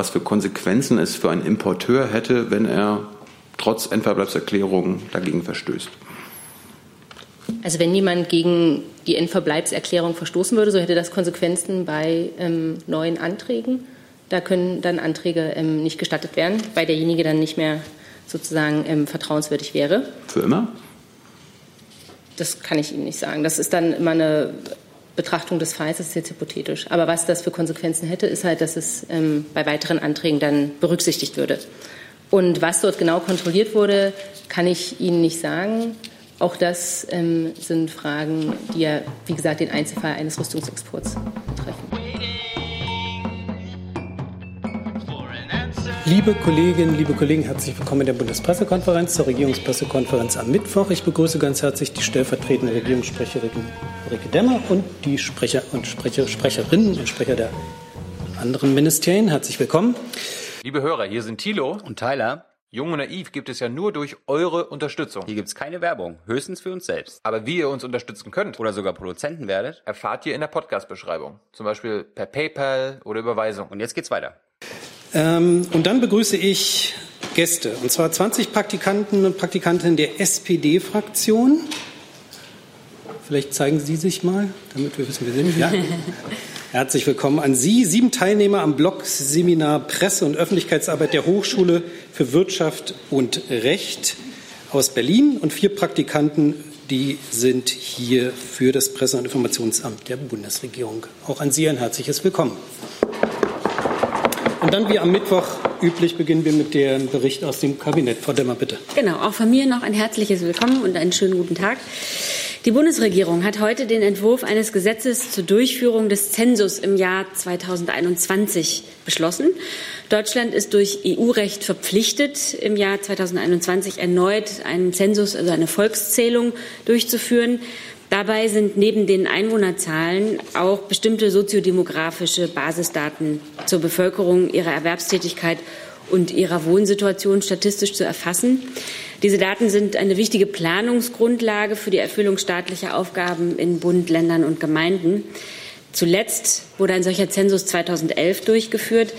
was für Konsequenzen es für einen Importeur hätte, wenn er trotz Endverbleibserklärung dagegen verstößt. Also wenn jemand gegen die Endverbleibserklärung verstoßen würde, so hätte das Konsequenzen bei ähm, neuen Anträgen. Da können dann Anträge ähm, nicht gestattet werden, weil derjenige dann nicht mehr sozusagen ähm, vertrauenswürdig wäre. Für immer? Das kann ich Ihnen nicht sagen. Das ist dann immer eine Betrachtung des Falls, ist jetzt hypothetisch. Aber was das für Konsequenzen hätte, ist halt, dass es ähm, bei weiteren Anträgen dann berücksichtigt würde. Und was dort genau kontrolliert wurde, kann ich Ihnen nicht sagen. Auch das ähm, sind Fragen, die ja, wie gesagt, den Einzelfall eines Rüstungsexports betreffen. Liebe Kolleginnen, liebe Kollegen, herzlich willkommen in der Bundespressekonferenz zur Regierungspressekonferenz am Mittwoch. Ich begrüße ganz herzlich die stellvertretende Regierungssprecherin Ulrike Demmer und die Sprecher und Sprecher, Sprecherinnen und Sprecher der anderen Ministerien. Herzlich willkommen. Liebe Hörer, hier sind Thilo und Tyler. Jung und Naiv gibt es ja nur durch eure Unterstützung. Hier gibt es keine Werbung, höchstens für uns selbst. Aber wie ihr uns unterstützen könnt oder sogar Produzenten werdet, erfahrt ihr in der Podcast-Beschreibung. Zum Beispiel per PayPal oder Überweisung. Und jetzt geht's weiter. Ähm, und dann begrüße ich Gäste, und zwar 20 Praktikanten und Praktikantinnen der SPD-Fraktion. Vielleicht zeigen Sie sich mal, damit wir wissen, wer sind. Ja. Herzlich willkommen an Sie, sieben Teilnehmer am Blog-Seminar Presse- und Öffentlichkeitsarbeit der Hochschule für Wirtschaft und Recht aus Berlin und vier Praktikanten, die sind hier für das Presse- und Informationsamt der Bundesregierung. Auch an Sie ein herzliches Willkommen. Und dann wie am Mittwoch üblich beginnen wir mit dem Bericht aus dem Kabinett. Frau Demmer, bitte. Genau, auch von mir noch ein herzliches Willkommen und einen schönen guten Tag. Die Bundesregierung hat heute den Entwurf eines Gesetzes zur Durchführung des Zensus im Jahr 2021 beschlossen. Deutschland ist durch EU-Recht verpflichtet, im Jahr 2021 erneut einen Zensus, also eine Volkszählung durchzuführen. Dabei sind neben den Einwohnerzahlen auch bestimmte soziodemografische Basisdaten zur Bevölkerung, ihrer Erwerbstätigkeit und ihrer Wohnsituation statistisch zu erfassen. Diese Daten sind eine wichtige Planungsgrundlage für die Erfüllung staatlicher Aufgaben in Bund, Ländern und Gemeinden. Zuletzt wurde ein solcher Zensus 2011 durchgeführt.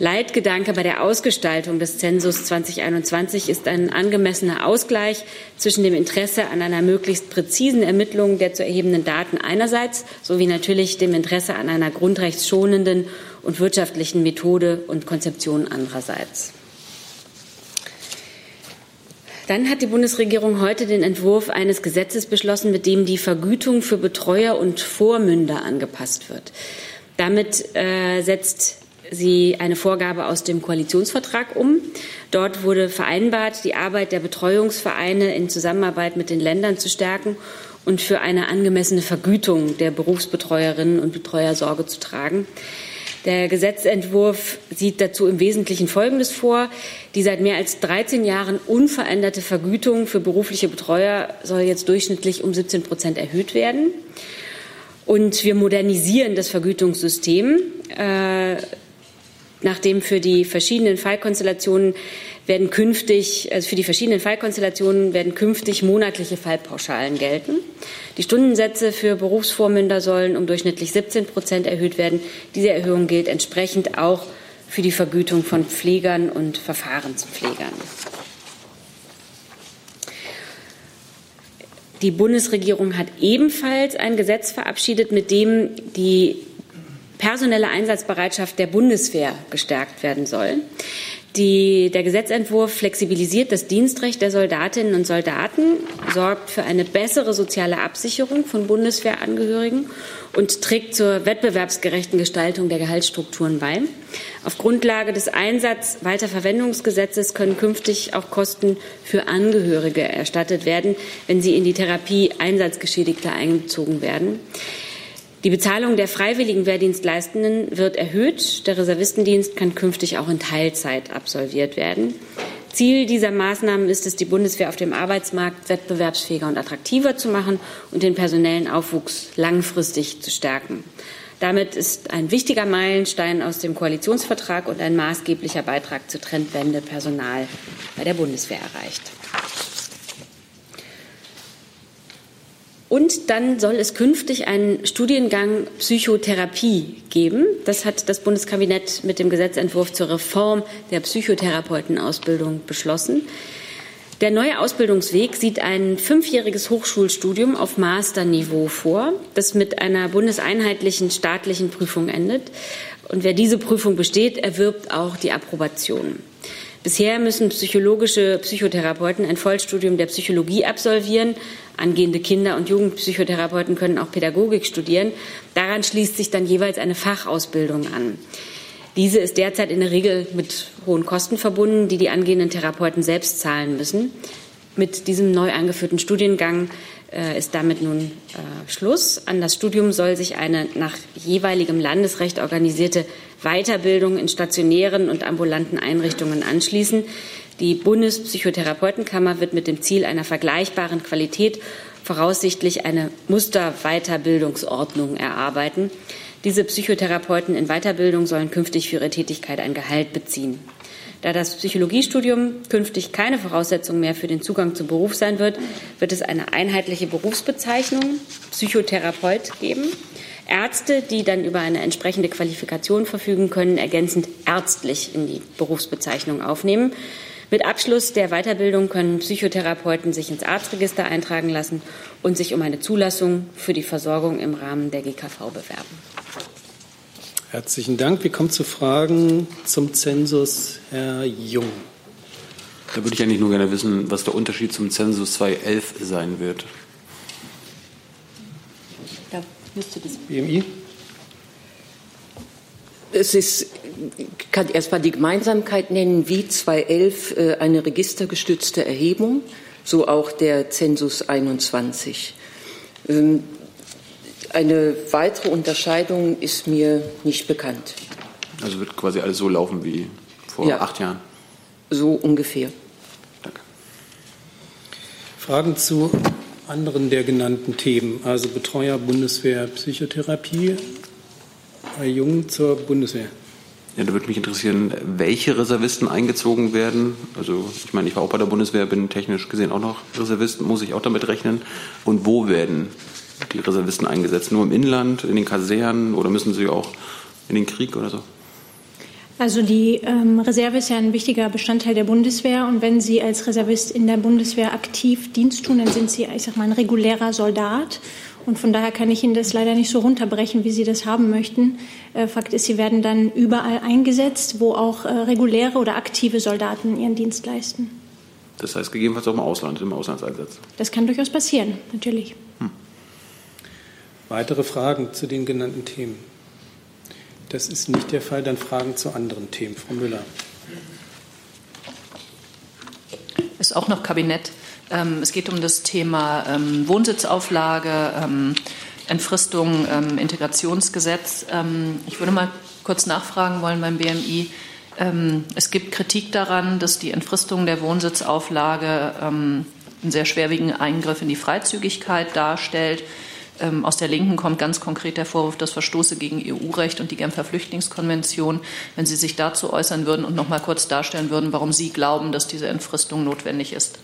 Leitgedanke bei der Ausgestaltung des Zensus 2021 ist ein angemessener Ausgleich zwischen dem Interesse an einer möglichst präzisen Ermittlung der zu erhebenden Daten einerseits sowie natürlich dem Interesse an einer grundrechtsschonenden und wirtschaftlichen Methode und Konzeption andererseits. Dann hat die Bundesregierung heute den Entwurf eines Gesetzes beschlossen, mit dem die Vergütung für Betreuer und Vormünder angepasst wird. Damit äh, setzt sie eine Vorgabe aus dem Koalitionsvertrag um. Dort wurde vereinbart, die Arbeit der Betreuungsvereine in Zusammenarbeit mit den Ländern zu stärken und für eine angemessene Vergütung der Berufsbetreuerinnen und Betreuer Sorge zu tragen. Der Gesetzentwurf sieht dazu im Wesentlichen Folgendes vor. Die seit mehr als 13 Jahren unveränderte Vergütung für berufliche Betreuer soll jetzt durchschnittlich um 17 Prozent erhöht werden. Und wir modernisieren das Vergütungssystem, äh, nachdem für die verschiedenen Fallkonstellationen werden künftig, also für die verschiedenen Fallkonstellationen werden künftig monatliche Fallpauschalen gelten. Die Stundensätze für Berufsvormünder sollen um durchschnittlich 17 Prozent erhöht werden. Diese Erhöhung gilt entsprechend auch für die Vergütung von Pflegern und Verfahrenspflegern. Die Bundesregierung hat ebenfalls ein Gesetz verabschiedet, mit dem die personelle Einsatzbereitschaft der Bundeswehr gestärkt werden soll. Die, der Gesetzentwurf flexibilisiert das Dienstrecht der Soldatinnen und Soldaten, sorgt für eine bessere soziale Absicherung von Bundeswehrangehörigen und trägt zur wettbewerbsgerechten Gestaltung der Gehaltsstrukturen bei. Auf Grundlage des Einsatz-Weiterverwendungsgesetzes können künftig auch Kosten für Angehörige erstattet werden, wenn sie in die Therapie Einsatzgeschädigter einbezogen werden. Die Bezahlung der freiwilligen Wehrdienstleistenden wird erhöht. Der Reservistendienst kann künftig auch in Teilzeit absolviert werden. Ziel dieser Maßnahmen ist es, die Bundeswehr auf dem Arbeitsmarkt wettbewerbsfähiger und attraktiver zu machen und den personellen Aufwuchs langfristig zu stärken. Damit ist ein wichtiger Meilenstein aus dem Koalitionsvertrag und ein maßgeblicher Beitrag zur Trendwende Personal bei der Bundeswehr erreicht. Und dann soll es künftig einen Studiengang Psychotherapie geben. Das hat das Bundeskabinett mit dem Gesetzentwurf zur Reform der Psychotherapeutenausbildung beschlossen. Der neue Ausbildungsweg sieht ein fünfjähriges Hochschulstudium auf Masterniveau vor, das mit einer bundeseinheitlichen staatlichen Prüfung endet. Und wer diese Prüfung besteht, erwirbt auch die Approbation. Bisher müssen psychologische Psychotherapeuten ein Vollstudium der Psychologie absolvieren. Angehende Kinder- und Jugendpsychotherapeuten können auch Pädagogik studieren. Daran schließt sich dann jeweils eine Fachausbildung an. Diese ist derzeit in der Regel mit hohen Kosten verbunden, die die angehenden Therapeuten selbst zahlen müssen. Mit diesem neu angeführten Studiengang ist damit nun äh, Schluss. An das Studium soll sich eine nach jeweiligem Landesrecht organisierte Weiterbildung in stationären und ambulanten Einrichtungen anschließen. Die Bundespsychotherapeutenkammer wird mit dem Ziel einer vergleichbaren Qualität voraussichtlich eine Musterweiterbildungsordnung erarbeiten. Diese Psychotherapeuten in Weiterbildung sollen künftig für ihre Tätigkeit ein Gehalt beziehen. Da das Psychologiestudium künftig keine Voraussetzung mehr für den Zugang zum Beruf sein wird, wird es eine einheitliche Berufsbezeichnung Psychotherapeut geben. Ärzte, die dann über eine entsprechende Qualifikation verfügen können, ergänzend ärztlich in die Berufsbezeichnung aufnehmen. Mit Abschluss der Weiterbildung können Psychotherapeuten sich ins Arztregister eintragen lassen und sich um eine Zulassung für die Versorgung im Rahmen der GKV bewerben. Herzlichen Dank. Wir kommen zu Fragen zum Zensus. Herr Jung. Da würde ich eigentlich nur gerne wissen, was der Unterschied zum Zensus 2011 sein wird. Da müsste das BMI. Es ist, ich kann erstmal die Gemeinsamkeit nennen, wie 2011 äh, eine registergestützte Erhebung, so auch der Zensus 21. Eine weitere Unterscheidung ist mir nicht bekannt. Also wird quasi alles so laufen wie vor ja, acht Jahren? So ungefähr. Danke. Fragen zu anderen der genannten Themen, also Betreuer Bundeswehr Psychotherapie, Herr Jung zur Bundeswehr. Ja, da würde mich interessieren, welche Reservisten eingezogen werden. Also ich meine, ich war auch bei der Bundeswehr, bin technisch gesehen auch noch Reservist, muss ich auch damit rechnen. Und wo werden die Reservisten eingesetzt? Nur im Inland, in den Kasernen oder müssen sie auch in den Krieg oder so? Also die ähm, Reserve ist ja ein wichtiger Bestandteil der Bundeswehr und wenn Sie als Reservist in der Bundeswehr aktiv Dienst tun, dann sind Sie, ich sag mal, ein regulärer Soldat und von daher kann ich Ihnen das leider nicht so runterbrechen, wie Sie das haben möchten. Äh, Fakt ist, Sie werden dann überall eingesetzt, wo auch äh, reguläre oder aktive Soldaten ihren Dienst leisten. Das heißt gegebenenfalls auch im Ausland, im Auslandseinsatz. Das kann durchaus passieren, natürlich. Weitere Fragen zu den genannten Themen? Das ist nicht der Fall. Dann Fragen zu anderen Themen. Frau Müller. Ist auch noch Kabinett. Ähm, es geht um das Thema ähm, Wohnsitzauflage, ähm, Entfristung, Integrationsgesetz. Ich würde mal kurz nachfragen wollen beim BMI. Es gibt Kritik daran, dass die Entfristung der Wohnsitzauflage einen sehr schwerwiegenden Eingriff in die Freizügigkeit darstellt. Ähm, aus der Linken kommt ganz konkret der Vorwurf, das verstoße gegen EU-Recht und die Genfer Flüchtlingskonvention. Wenn Sie sich dazu äußern würden und noch mal kurz darstellen würden, warum Sie glauben, dass diese Entfristung notwendig ist.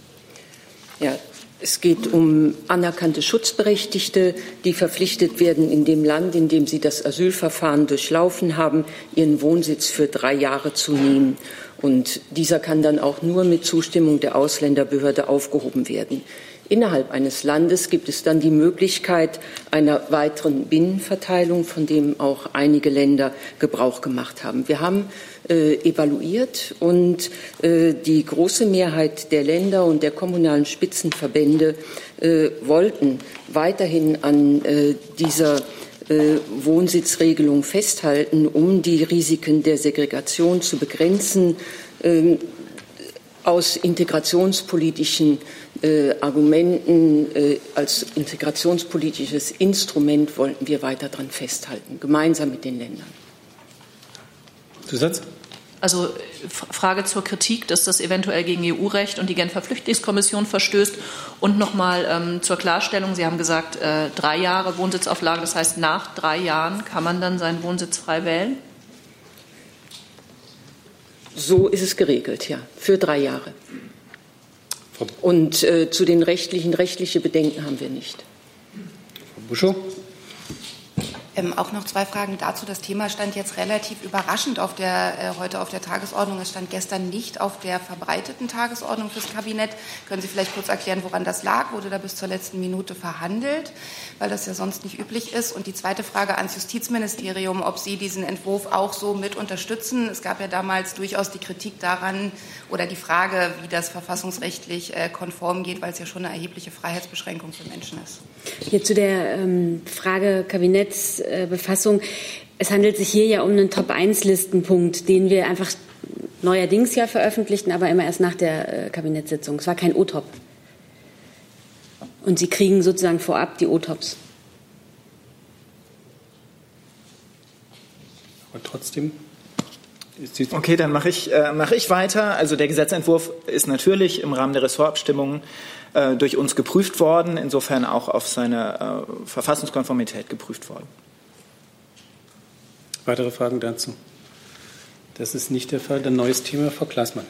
Ja, es geht um anerkannte Schutzberechtigte, die verpflichtet werden, in dem Land, in dem sie das Asylverfahren durchlaufen haben, ihren Wohnsitz für drei Jahre zu nehmen. Und dieser kann dann auch nur mit Zustimmung der Ausländerbehörde aufgehoben werden. Innerhalb eines Landes gibt es dann die Möglichkeit einer weiteren Binnenverteilung, von dem auch einige Länder Gebrauch gemacht haben. Wir haben äh, evaluiert und äh, die große Mehrheit der Länder und der kommunalen Spitzenverbände äh, wollten weiterhin an äh, dieser äh, Wohnsitzregelung festhalten, um die Risiken der Segregation zu begrenzen. Ähm, aus integrationspolitischen äh, Argumenten äh, als integrationspolitisches Instrument wollten wir weiter daran festhalten, gemeinsam mit den Ländern. Zusatz? Also Frage zur Kritik, dass das eventuell gegen EU-Recht und die Genfer Flüchtlingskommission verstößt. Und nochmal ähm, zur Klarstellung, Sie haben gesagt, äh, drei Jahre Wohnsitzauflage, das heißt, nach drei Jahren kann man dann seinen Wohnsitz frei wählen? So ist es geregelt, ja, für drei Jahre. Und äh, zu den rechtlichen, rechtliche Bedenken haben wir nicht. Frau Buschow? Ähm, auch noch zwei Fragen dazu. Das Thema stand jetzt relativ überraschend auf der, äh, heute auf der Tagesordnung. Es stand gestern nicht auf der verbreiteten Tagesordnung fürs Kabinett. Können Sie vielleicht kurz erklären, woran das lag? Wurde da bis zur letzten Minute verhandelt, weil das ja sonst nicht üblich ist? Und die zweite Frage ans Justizministerium, ob Sie diesen Entwurf auch so mit unterstützen. Es gab ja damals durchaus die Kritik daran oder die Frage, wie das verfassungsrechtlich äh, konform geht, weil es ja schon eine erhebliche Freiheitsbeschränkung für Menschen ist. Hier zu der ähm, Frage Kabinettsbefassung. es handelt sich hier ja um einen Top-1-Listenpunkt, den wir einfach neuerdings ja veröffentlichten, aber immer erst nach der äh, Kabinettssitzung. Es war kein O-Top. Und Sie kriegen sozusagen vorab die O-Tops. Aber trotzdem Okay, dann mache ich, äh, mache ich weiter. Also der Gesetzentwurf ist natürlich im Rahmen der Ressortabstimmung äh, durch uns geprüft worden, insofern auch auf seine äh, Verfassungskonformität geprüft worden. Weitere Fragen dazu? Das ist nicht der Fall. Dann neues Thema, Frau Klaßmann.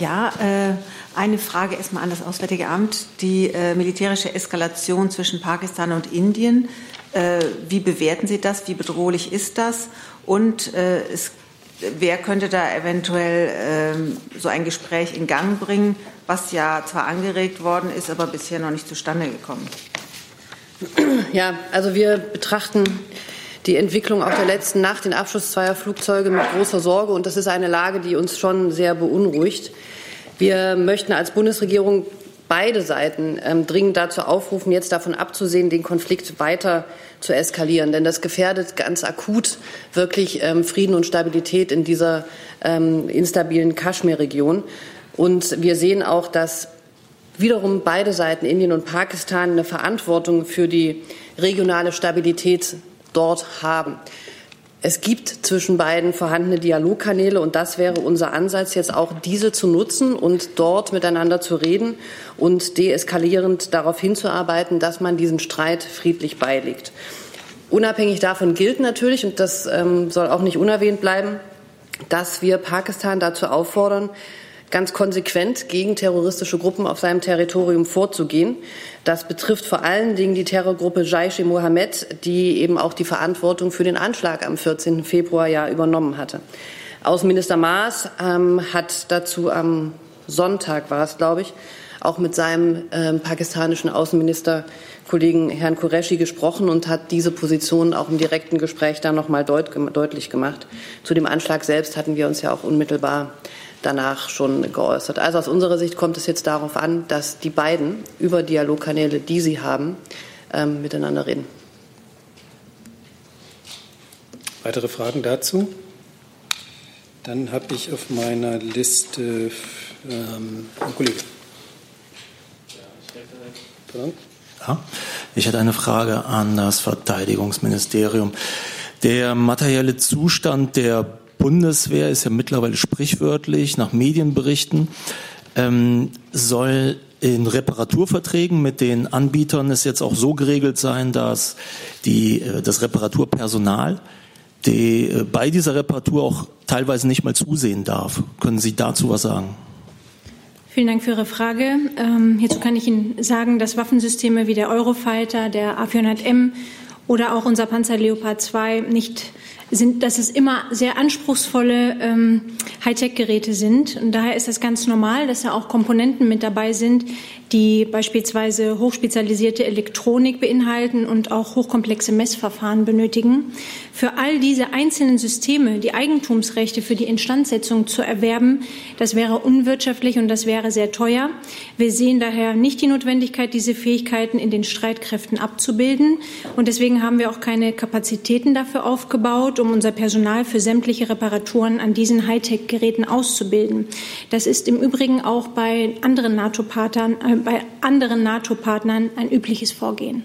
Ja, äh, eine Frage erstmal an das Auswärtige Amt. Die äh, militärische Eskalation zwischen Pakistan und Indien, äh, wie bewerten Sie das? Wie bedrohlich ist das? Und äh, es, wer könnte da eventuell ähm, so ein Gespräch in Gang bringen, was ja zwar angeregt worden ist, aber bisher noch nicht zustande gekommen? Ja, also wir betrachten die Entwicklung auch der letzten Nacht, den Abschuss zweier Flugzeuge mit großer Sorge. Und das ist eine Lage, die uns schon sehr beunruhigt. Wir möchten als Bundesregierung beide Seiten ähm, dringend dazu aufrufen, jetzt davon abzusehen, den Konflikt weiter zu eskalieren. Denn das gefährdet ganz akut wirklich ähm, Frieden und Stabilität in dieser ähm, instabilen Kaschmir-Region. Und wir sehen auch, dass wiederum beide Seiten, Indien und Pakistan, eine Verantwortung für die regionale Stabilität dort haben. Es gibt zwischen beiden vorhandene Dialogkanäle und das wäre unser Ansatz, jetzt auch diese zu nutzen und dort miteinander zu reden und deeskalierend darauf hinzuarbeiten, dass man diesen Streit friedlich beilegt. Unabhängig davon gilt natürlich, und das ähm, soll auch nicht unerwähnt bleiben, dass wir Pakistan dazu auffordern, ganz konsequent gegen terroristische Gruppen auf seinem Territorium vorzugehen. Das betrifft vor allen Dingen die Terrorgruppe Jaish-e Mohammed, die eben auch die Verantwortung für den Anschlag am 14. Februar ja übernommen hatte. Außenminister Maas ähm, hat dazu am Sonntag war es, glaube ich, auch mit seinem ähm, pakistanischen Außenminister Kollegen Herrn Qureshi gesprochen und hat diese Position auch im direkten Gespräch dann noch mal deut deutlich gemacht. Zu dem Anschlag selbst hatten wir uns ja auch unmittelbar danach schon geäußert. Also aus unserer Sicht kommt es jetzt darauf an, dass die beiden über Dialogkanäle, die sie haben, ähm, miteinander reden. Weitere Fragen dazu? Dann habe ich auf meiner Liste ähm, einen Kollegen. Ja, ich hätte eine Frage an das Verteidigungsministerium. Der materielle Zustand der Bundeswehr ist ja mittlerweile sprichwörtlich nach Medienberichten, ähm, soll in Reparaturverträgen mit den Anbietern es jetzt auch so geregelt sein, dass die, äh, das Reparaturpersonal die äh, bei dieser Reparatur auch teilweise nicht mal zusehen darf. Können Sie dazu was sagen? Vielen Dank für Ihre Frage. Ähm, hierzu kann ich Ihnen sagen, dass Waffensysteme wie der Eurofighter, der A400M oder auch unser Panzer Leopard 2 nicht sind, dass es immer sehr anspruchsvolle ähm, Hightech-Geräte sind. Und daher ist es ganz normal, dass da auch Komponenten mit dabei sind, die beispielsweise hochspezialisierte Elektronik beinhalten und auch hochkomplexe Messverfahren benötigen. Für all diese einzelnen Systeme die Eigentumsrechte für die Instandsetzung zu erwerben, das wäre unwirtschaftlich und das wäre sehr teuer. Wir sehen daher nicht die Notwendigkeit, diese Fähigkeiten in den Streitkräften abzubilden. Und deswegen haben wir auch keine Kapazitäten dafür aufgebaut, um unser Personal für sämtliche Reparaturen an diesen Hightech-Geräten auszubilden. Das ist im Übrigen auch bei anderen NATO-Partnern, bei anderen NATO-Partnern ein übliches Vorgehen.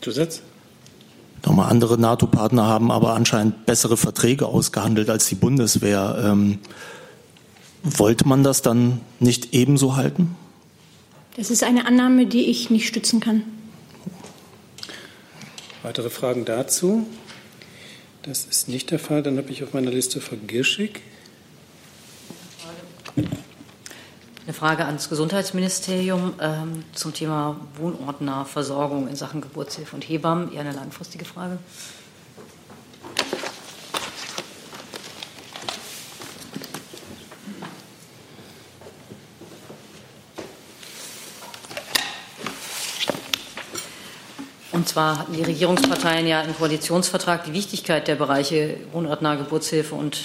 Zusatz? Nochmal andere NATO-Partner haben aber anscheinend bessere Verträge ausgehandelt als die Bundeswehr. Ähm, wollte man das dann nicht ebenso halten? Das ist eine Annahme, die ich nicht stützen kann. Weitere Fragen dazu? Das ist nicht der Fall. Dann habe ich auf meiner Liste Frau Girschig. Eine Frage ans Gesundheitsministerium ähm, zum Thema Wohnortnahversorgung in Sachen Geburtshilfe und Hebammen. Eher eine langfristige Frage. Und zwar hatten die Regierungsparteien ja im Koalitionsvertrag die Wichtigkeit der Bereiche wohnortnahe Geburtshilfe und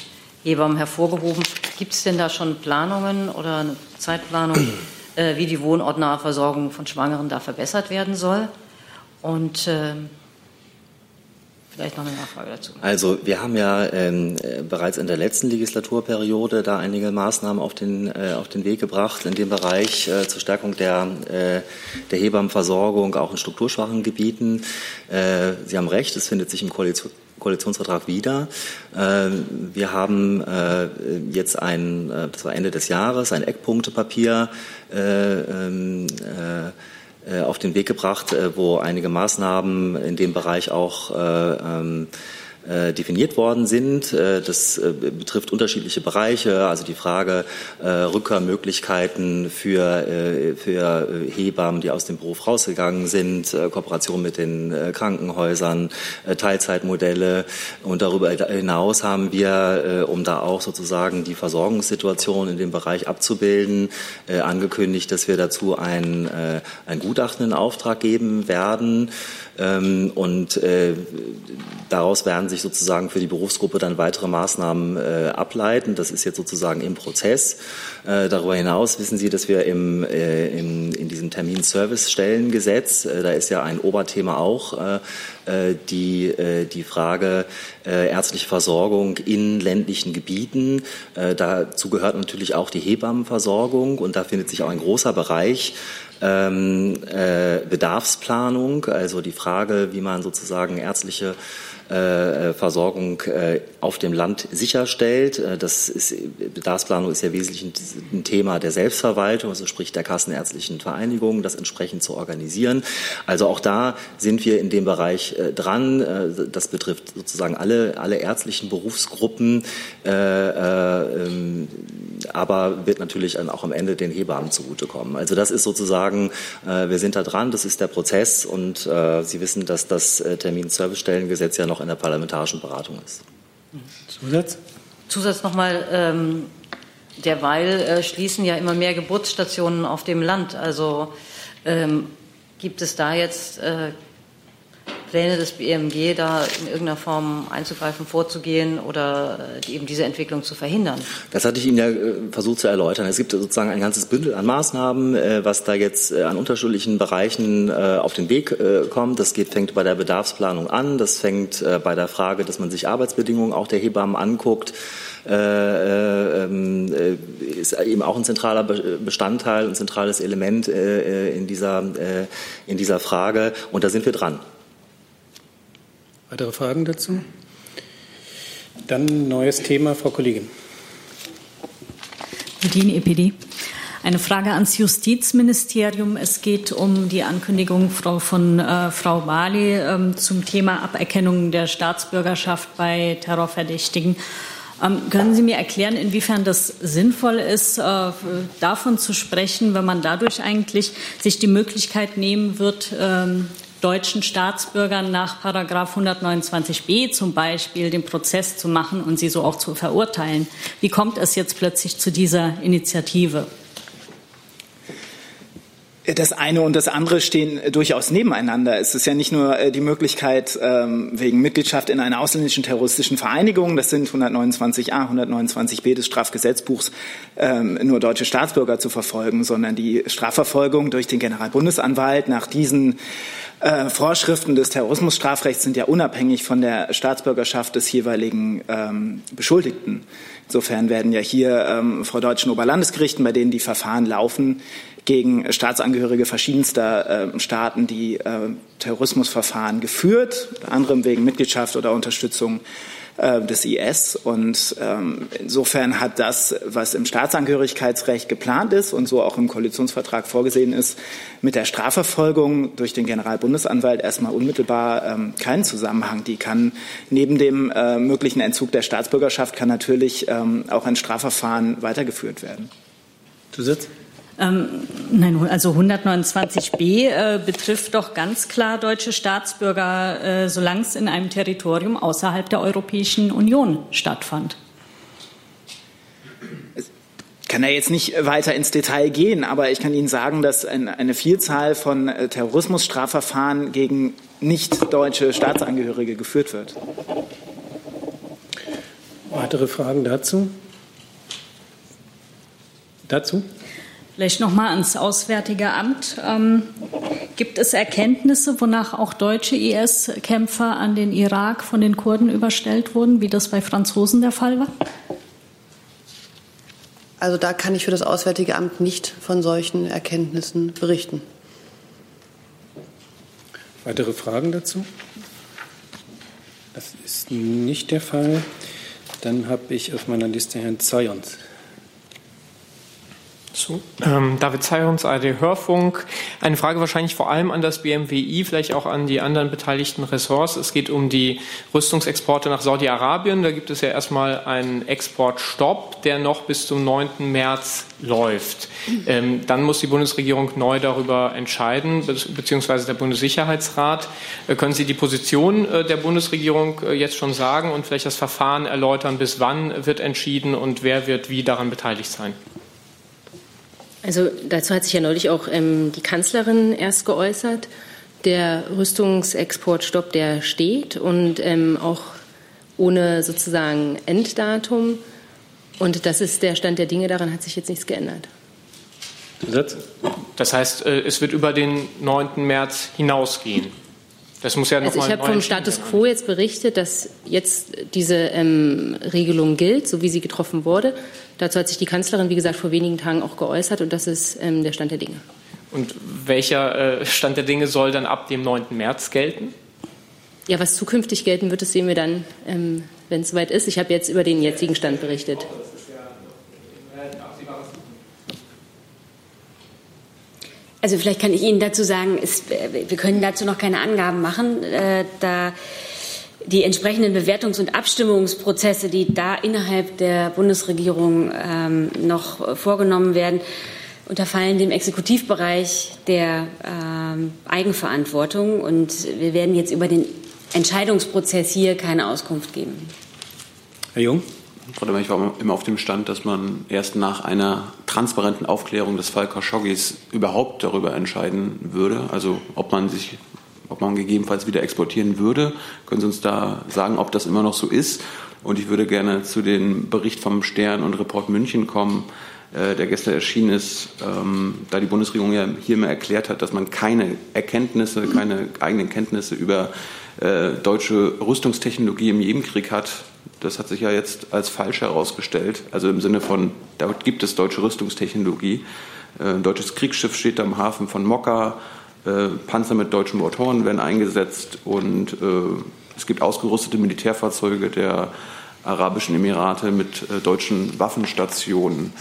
Hebammen hervorgehoben. Gibt es denn da schon Planungen oder eine Zeitplanung, äh, wie die wohnortnahe Versorgung von Schwangeren da verbessert werden soll? Und äh, Vielleicht noch eine Nachfrage dazu. Also wir haben ja ähm, äh, bereits in der letzten Legislaturperiode da einige Maßnahmen auf den, äh, auf den Weg gebracht in dem Bereich äh, zur Stärkung der, äh, der Hebammenversorgung, auch in strukturschwachen Gebieten. Äh, Sie haben recht, es findet sich im Koalition Koalitionsvertrag wieder. Ähm, wir haben äh, jetzt ein, das war Ende des Jahres, ein Eckpunktepapier ähm, äh, auf den Weg gebracht, äh, wo einige Maßnahmen in dem Bereich auch äh, äh, definiert worden sind. Äh, das äh, betrifft unterschiedliche Bereiche, also die Frage Rückkehrmöglichkeiten für, für Hebammen, die aus dem Beruf rausgegangen sind, Kooperation mit den Krankenhäusern, Teilzeitmodelle. Und darüber hinaus haben wir, um da auch sozusagen die Versorgungssituation in dem Bereich abzubilden, angekündigt, dass wir dazu ein, ein Gutachten in Auftrag geben werden. Ähm, und äh, daraus werden sich sozusagen für die Berufsgruppe dann weitere Maßnahmen äh, ableiten. Das ist jetzt sozusagen im Prozess. Äh, darüber hinaus wissen Sie, dass wir im, im in diesem Terminservice-Stellengesetz, da ist ja ein Oberthema auch, die, die Frage ärztliche Versorgung in ländlichen Gebieten. dazu gehört natürlich auch die Hebammenversorgung und da findet sich auch ein großer Bereich ähm, äh, Bedarfsplanung, also die Frage, wie man sozusagen ärztliche äh, Versorgung äh, auf dem Land sicherstellt. Äh, das ist, Bedarfsplanung ist ja wesentlich ein Thema der Selbstverwaltung, also sprich der kassenärztlichen Vereinigung, das entsprechend zu organisieren. Also auch da sind wir in dem Bereich dran. Das betrifft sozusagen alle, alle ärztlichen Berufsgruppen, ähm, aber wird natürlich auch am Ende den Hebammen zugutekommen. Also das ist sozusagen, wir sind da dran, das ist der Prozess und Sie wissen, dass das Terminservicestellengesetz ja noch in der parlamentarischen Beratung ist. Zusatz? Zusatz nochmal. Ähm, derweil äh, schließen ja immer mehr Geburtsstationen auf dem Land. Also ähm, gibt es da jetzt äh, Pläne des BMG, da in irgendeiner Form einzugreifen, vorzugehen oder äh, eben diese Entwicklung zu verhindern? Das hatte ich Ihnen ja äh, versucht zu erläutern. Es gibt sozusagen ein ganzes Bündel an Maßnahmen, äh, was da jetzt an unterschiedlichen Bereichen auf den Weg kommt. Das geht, fängt bei der Bedarfsplanung an. Das fängt bei der Frage, dass man sich Arbeitsbedingungen auch der Hebammen anguckt. Äh, ähm, äh, ist eben auch ein zentraler Bestandteil, ein zentrales Element äh, in, dieser, in dieser Frage. Und da sind wir dran. Weitere Fragen dazu? Dann neues Thema, Frau Kollegin. Bedien, EPD. Eine Frage ans Justizministerium. Es geht um die Ankündigung von äh, Frau Bali äh, zum Thema Aberkennung der Staatsbürgerschaft bei Terrorverdächtigen. Ähm, können Sie mir erklären, inwiefern das sinnvoll ist, äh, davon zu sprechen, wenn man dadurch eigentlich sich die Möglichkeit nehmen wird, ähm, deutschen Staatsbürgern nach Paragraph 129b zum Beispiel den Prozess zu machen und sie so auch zu verurteilen. Wie kommt es jetzt plötzlich zu dieser Initiative? Das eine und das andere stehen durchaus nebeneinander. Es ist ja nicht nur äh, die Möglichkeit ähm, wegen Mitgliedschaft in einer ausländischen terroristischen Vereinigung, das sind 129a, 129b des Strafgesetzbuchs, ähm, nur deutsche Staatsbürger zu verfolgen, sondern die Strafverfolgung durch den Generalbundesanwalt nach diesen äh, Vorschriften des Terrorismusstrafrechts sind ja unabhängig von der Staatsbürgerschaft des jeweiligen ähm, Beschuldigten. Insofern werden ja hier ähm, vor deutschen Oberlandesgerichten, bei denen die Verfahren laufen, gegen Staatsangehörige verschiedenster äh, Staaten die äh, Terrorismusverfahren geführt, unter anderem wegen Mitgliedschaft oder Unterstützung äh, des IS. Und ähm, insofern hat das, was im Staatsangehörigkeitsrecht geplant ist und so auch im Koalitionsvertrag vorgesehen ist, mit der Strafverfolgung durch den Generalbundesanwalt erstmal unmittelbar ähm, keinen Zusammenhang. Die kann neben dem äh, möglichen Entzug der Staatsbürgerschaft kann natürlich ähm, auch ein Strafverfahren weitergeführt werden. Zusatz? Ähm, nein, also 129b äh, betrifft doch ganz klar deutsche Staatsbürger, äh, solange es in einem Territorium außerhalb der Europäischen Union stattfand. Ich kann da jetzt nicht weiter ins Detail gehen, aber ich kann Ihnen sagen, dass eine Vielzahl von äh, Terrorismusstrafverfahren gegen nicht deutsche Staatsangehörige geführt wird. Weitere Fragen dazu? Dazu? Vielleicht noch mal ans Auswärtige Amt. Ähm, gibt es Erkenntnisse, wonach auch deutsche IS-Kämpfer an den Irak von den Kurden überstellt wurden, wie das bei Franzosen der Fall war? Also da kann ich für das Auswärtige Amt nicht von solchen Erkenntnissen berichten. Weitere Fragen dazu? Das ist nicht der Fall. Dann habe ich auf meiner Liste Herrn Zayons. So, ähm, David Zayons, ARD Hörfunk. Eine Frage wahrscheinlich vor allem an das BMWI, vielleicht auch an die anderen beteiligten Ressorts. Es geht um die Rüstungsexporte nach Saudi-Arabien. Da gibt es ja erstmal einen Exportstopp, der noch bis zum 9. März läuft. Ähm, dann muss die Bundesregierung neu darüber entscheiden, be beziehungsweise der Bundessicherheitsrat. Äh, können Sie die Position äh, der Bundesregierung äh, jetzt schon sagen und vielleicht das Verfahren erläutern, bis wann wird entschieden und wer wird wie daran beteiligt sein? Also dazu hat sich ja neulich auch ähm, die Kanzlerin erst geäußert. Der Rüstungsexportstopp, der steht und ähm, auch ohne sozusagen Enddatum. Und das ist der Stand der Dinge. Daran hat sich jetzt nichts geändert. Das heißt, äh, es wird über den 9. März hinausgehen. Das muss ja noch also mal ich habe vom Status quo jetzt berichtet, dass jetzt diese ähm, Regelung gilt, so wie sie getroffen wurde. Dazu hat sich die Kanzlerin, wie gesagt, vor wenigen Tagen auch geäußert und das ist ähm, der Stand der Dinge. Und welcher äh, Stand der Dinge soll dann ab dem 9. März gelten? Ja, was zukünftig gelten wird, das sehen wir dann, ähm, wenn es soweit ist. Ich habe jetzt über den jetzigen Stand berichtet. Also vielleicht kann ich Ihnen dazu sagen, es, wir können dazu noch keine Angaben machen, äh, da die entsprechenden Bewertungs- und Abstimmungsprozesse, die da innerhalb der Bundesregierung ähm, noch vorgenommen werden, unterfallen dem Exekutivbereich der ähm, Eigenverantwortung. Und wir werden jetzt über den Entscheidungsprozess hier keine Auskunft geben. Herr Jung? Frau ich war immer auf dem Stand, dass man erst nach einer transparenten Aufklärung des Fall Khashoggis überhaupt darüber entscheiden würde, also ob man sich ob man gegebenenfalls wieder exportieren würde. Können Sie uns da sagen, ob das immer noch so ist? Und ich würde gerne zu dem Bericht vom Stern und Report München kommen, äh, der gestern erschienen ist, ähm, da die Bundesregierung ja hier mal erklärt hat, dass man keine Erkenntnisse, keine eigenen Kenntnisse über äh, deutsche Rüstungstechnologie im Jemenkrieg hat. Das hat sich ja jetzt als falsch herausgestellt. Also im Sinne von, da gibt es deutsche Rüstungstechnologie. Äh, ein deutsches Kriegsschiff steht am Hafen von Mokka. Äh, Panzer mit deutschen Motoren werden eingesetzt und äh, es gibt ausgerüstete Militärfahrzeuge der Arabischen Emirate mit äh, deutschen Waffenstationen.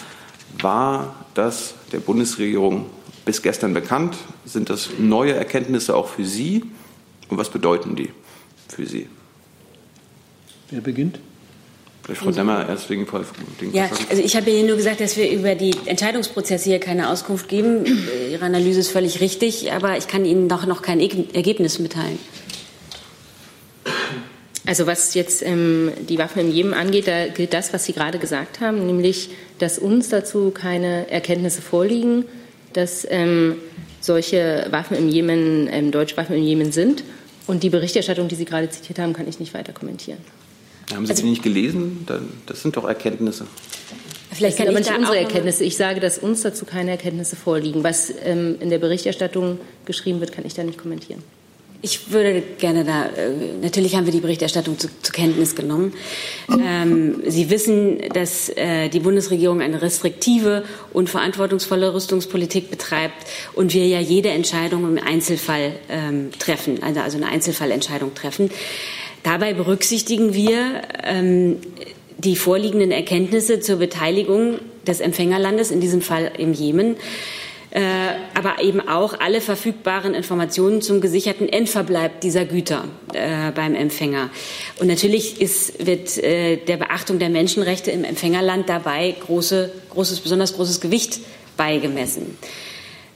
War das der Bundesregierung bis gestern bekannt? Sind das neue Erkenntnisse auch für Sie? Und was bedeuten die für Sie? Wer beginnt? Vielleicht Frau Demmer erst wegen den Ja, also ich habe Ihnen nur gesagt, dass wir über die Entscheidungsprozesse hier keine Auskunft geben. Ihre Analyse ist völlig richtig, aber ich kann Ihnen doch noch kein Ergebnis mitteilen. Also was jetzt ähm, die Waffen im Jemen angeht, da gilt das, was Sie gerade gesagt haben, nämlich, dass uns dazu keine Erkenntnisse vorliegen, dass ähm, solche Waffen im Jemen, ähm, deutsche Waffen im Jemen sind. Und die Berichterstattung, die Sie gerade zitiert haben, kann ich nicht weiter kommentieren. Haben Sie also, die nicht gelesen? Das sind doch Erkenntnisse. Vielleicht kann aber nicht unsere Erkenntnisse. Ich sage, dass uns dazu keine Erkenntnisse vorliegen. Was ähm, in der Berichterstattung geschrieben wird, kann ich da nicht kommentieren. Ich würde gerne da, äh, natürlich haben wir die Berichterstattung zu, zur Kenntnis genommen. Ähm, Sie wissen, dass äh, die Bundesregierung eine restriktive und verantwortungsvolle Rüstungspolitik betreibt und wir ja jede Entscheidung im Einzelfall ähm, treffen, also, also eine Einzelfallentscheidung treffen. Dabei berücksichtigen wir ähm, die vorliegenden Erkenntnisse zur Beteiligung des Empfängerlandes, in diesem Fall im Jemen, aber eben auch alle verfügbaren Informationen zum gesicherten Endverbleib dieser Güter äh, beim Empfänger. Und natürlich ist, wird äh, der Beachtung der Menschenrechte im Empfängerland dabei große, großes, besonders großes Gewicht beigemessen.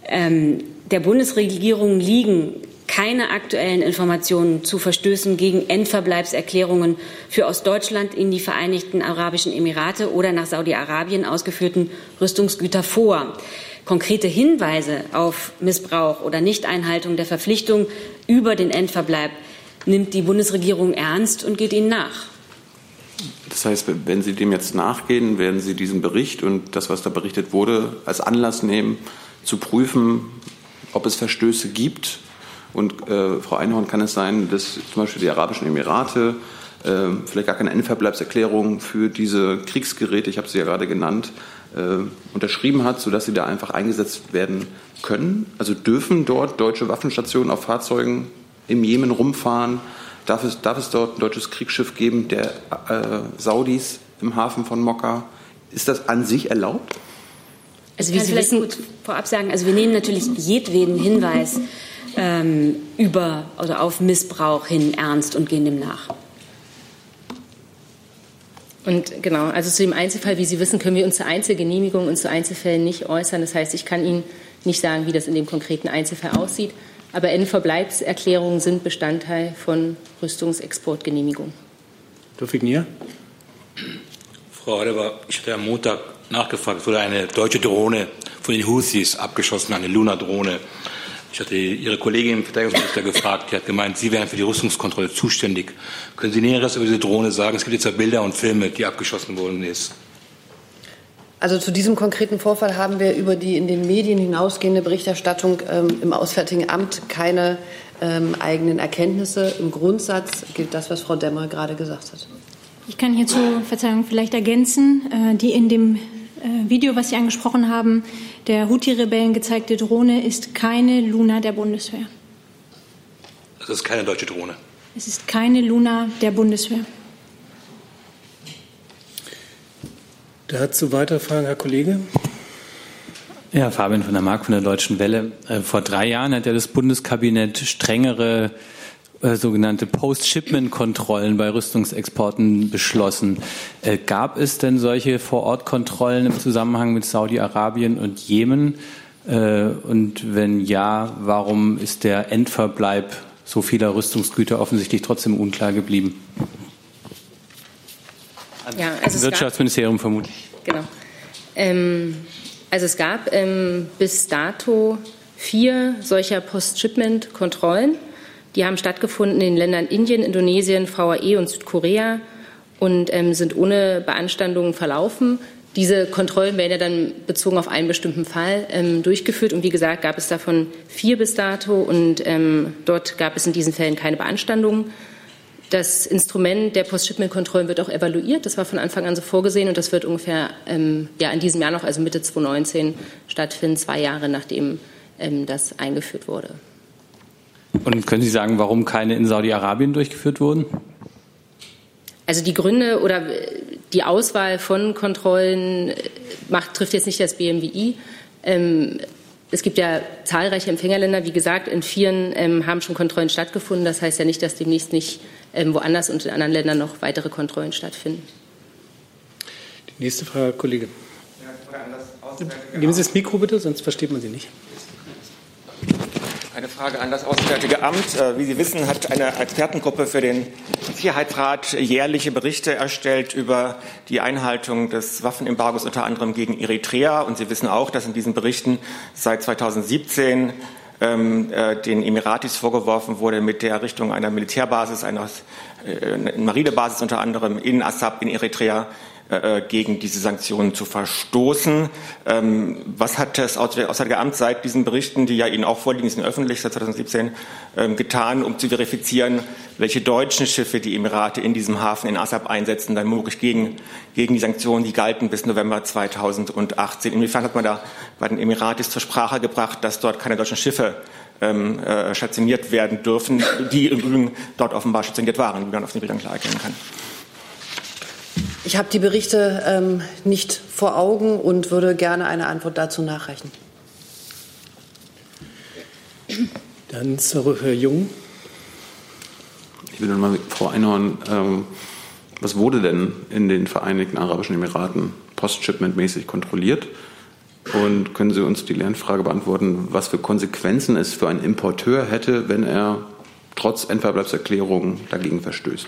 Ähm, der Bundesregierung liegen keine aktuellen Informationen zu Verstößen gegen Endverbleibserklärungen für aus Deutschland in die Vereinigten Arabischen Emirate oder nach Saudi-Arabien ausgeführten Rüstungsgüter vor. Konkrete Hinweise auf Missbrauch oder Nichteinhaltung der Verpflichtung über den Endverbleib nimmt die Bundesregierung ernst und geht ihnen nach. Das heißt, wenn Sie dem jetzt nachgehen, werden Sie diesen Bericht und das, was da berichtet wurde, als Anlass nehmen, zu prüfen, ob es Verstöße gibt. Und äh, Frau Einhorn, kann es sein, dass zum Beispiel die Arabischen Emirate äh, vielleicht gar keine Endverbleibserklärung für diese Kriegsgeräte, ich habe sie ja gerade genannt, unterschrieben hat, sodass sie da einfach eingesetzt werden können? Also dürfen dort deutsche Waffenstationen auf Fahrzeugen im Jemen rumfahren? Darf es, darf es dort ein deutsches Kriegsschiff geben der äh, Saudis im Hafen von Mokka? Ist das an sich erlaubt? Also wie Sie wissen, vorab sagen, also wir nehmen natürlich jedweden Hinweis ähm, über oder auf Missbrauch hin ernst und gehen dem nach. Und genau, also zu dem Einzelfall, wie Sie wissen, können wir uns zur Einzelgenehmigung und zu Einzelfällen nicht äußern. Das heißt, ich kann Ihnen nicht sagen, wie das in dem konkreten Einzelfall aussieht. Aber Endverbleibserklärungen sind Bestandteil von Rüstungsexportgenehmigungen. Dufik Nier? Frau Adebar, ich hatte am Montag nachgefragt, es wurde eine deutsche Drohne von den Houthis abgeschossen, eine Luna-Drohne. Ich hatte Ihre Kollegin, den Verteidigungsminister, gefragt. Die hat gemeint, Sie wären für die Rüstungskontrolle zuständig. Können Sie Näheres über diese Drohne sagen? Es gibt jetzt ja Bilder und Filme, die abgeschossen worden ist. Also zu diesem konkreten Vorfall haben wir über die in den Medien hinausgehende Berichterstattung ähm, im Auswärtigen Amt keine ähm, eigenen Erkenntnisse. Im Grundsatz gilt das, was Frau Demmer gerade gesagt hat. Ich kann hierzu, Verzeihung, vielleicht ergänzen, äh, die in dem äh, Video, was Sie angesprochen haben, der Houthi-Rebellen gezeigte Drohne ist keine Luna der Bundeswehr. Das ist keine deutsche Drohne. Es ist keine Luna der Bundeswehr. Dazu weitere Fragen, Herr Kollege? Ja, Fabian von der Mark von der Deutschen Welle. Äh, vor drei Jahren hat ja das Bundeskabinett strengere äh, sogenannte Post-Shipment-Kontrollen bei Rüstungsexporten beschlossen. Äh, gab es denn solche Vor-Ort-Kontrollen im Zusammenhang mit Saudi-Arabien und Jemen? Äh, und wenn ja, warum ist der Endverbleib so vieler Rüstungsgüter offensichtlich trotzdem unklar geblieben? Ja, also Wirtschaftsministerium vermutlich. Genau. Ähm, also es gab ähm, bis dato vier solcher Post-Shipment-Kontrollen. Die haben stattgefunden in den Ländern Indien, Indonesien, VAE und Südkorea und ähm, sind ohne Beanstandungen verlaufen. Diese Kontrollen werden ja dann bezogen auf einen bestimmten Fall ähm, durchgeführt. Und wie gesagt, gab es davon vier bis dato und ähm, dort gab es in diesen Fällen keine Beanstandungen. Das Instrument der Post-Shipment-Kontrollen wird auch evaluiert. Das war von Anfang an so vorgesehen und das wird ungefähr ähm, ja, in diesem Jahr noch, also Mitte 2019, stattfinden, zwei Jahre nachdem ähm, das eingeführt wurde. Und können Sie sagen, warum keine in Saudi-Arabien durchgeführt wurden? Also die Gründe oder die Auswahl von Kontrollen macht, trifft jetzt nicht das BMWI. Ähm, es gibt ja zahlreiche Empfängerländer. Wie gesagt, in vielen ähm, haben schon Kontrollen stattgefunden. Das heißt ja nicht, dass demnächst nicht ähm, woanders und in anderen Ländern noch weitere Kontrollen stattfinden. Die nächste Frage, Herr Kollege. Nehmen Sie das Mikro bitte, sonst versteht man Sie nicht. Eine Frage an das Auswärtige Amt. Äh, wie Sie wissen, hat eine Expertengruppe für den Sicherheitsrat jährliche Berichte erstellt über die Einhaltung des Waffenembargos unter anderem gegen Eritrea. Und Sie wissen auch, dass in diesen Berichten seit 2017 ähm, äh, den Emiratis vorgeworfen wurde, mit der Errichtung einer Militärbasis, einer äh, Marinebasis unter anderem in Assab in Eritrea äh, gegen diese Sanktionen zu verstoßen. Ähm, was hat das Auswärtige Amt seit diesen Berichten, die ja Ihnen auch vorliegen, sind öffentlich seit 2017, ähm, getan, um zu verifizieren, welche deutschen Schiffe die Emirate in diesem Hafen in Assab einsetzen, dann möglich gegen, gegen die Sanktionen, die galten bis November 2018? Inwiefern hat man da bei den Emiratis zur Sprache gebracht, dass dort keine deutschen Schiffe ähm, äh, stationiert werden dürfen, die im Übrigen dort offenbar stationiert waren, wie man auf den Bildern klar erkennen kann? Ich habe die Berichte ähm, nicht vor Augen und würde gerne eine Antwort dazu nachreichen. Dann zurück, Herr Jung. Ich will noch mal Frau Einhorn, ähm, was wurde denn in den Vereinigten Arabischen Emiraten postshipmentmäßig kontrolliert? Und können Sie uns die Lernfrage beantworten, was für Konsequenzen es für einen Importeur hätte, wenn er trotz Endverbleibserklärung dagegen verstößt?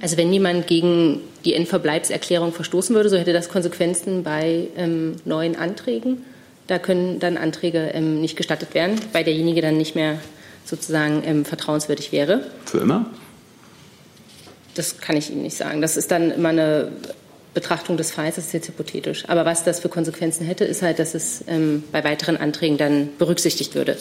Also wenn jemand gegen die Endverbleibserklärung verstoßen würde, so hätte das Konsequenzen bei ähm, neuen Anträgen. Da können dann Anträge ähm, nicht gestattet werden, weil derjenige dann nicht mehr sozusagen ähm, vertrauenswürdig wäre. Für immer? Das kann ich Ihnen nicht sagen. Das ist dann immer eine Betrachtung des Falls, das ist jetzt hypothetisch. Aber was das für Konsequenzen hätte, ist halt, dass es ähm, bei weiteren Anträgen dann berücksichtigt würde.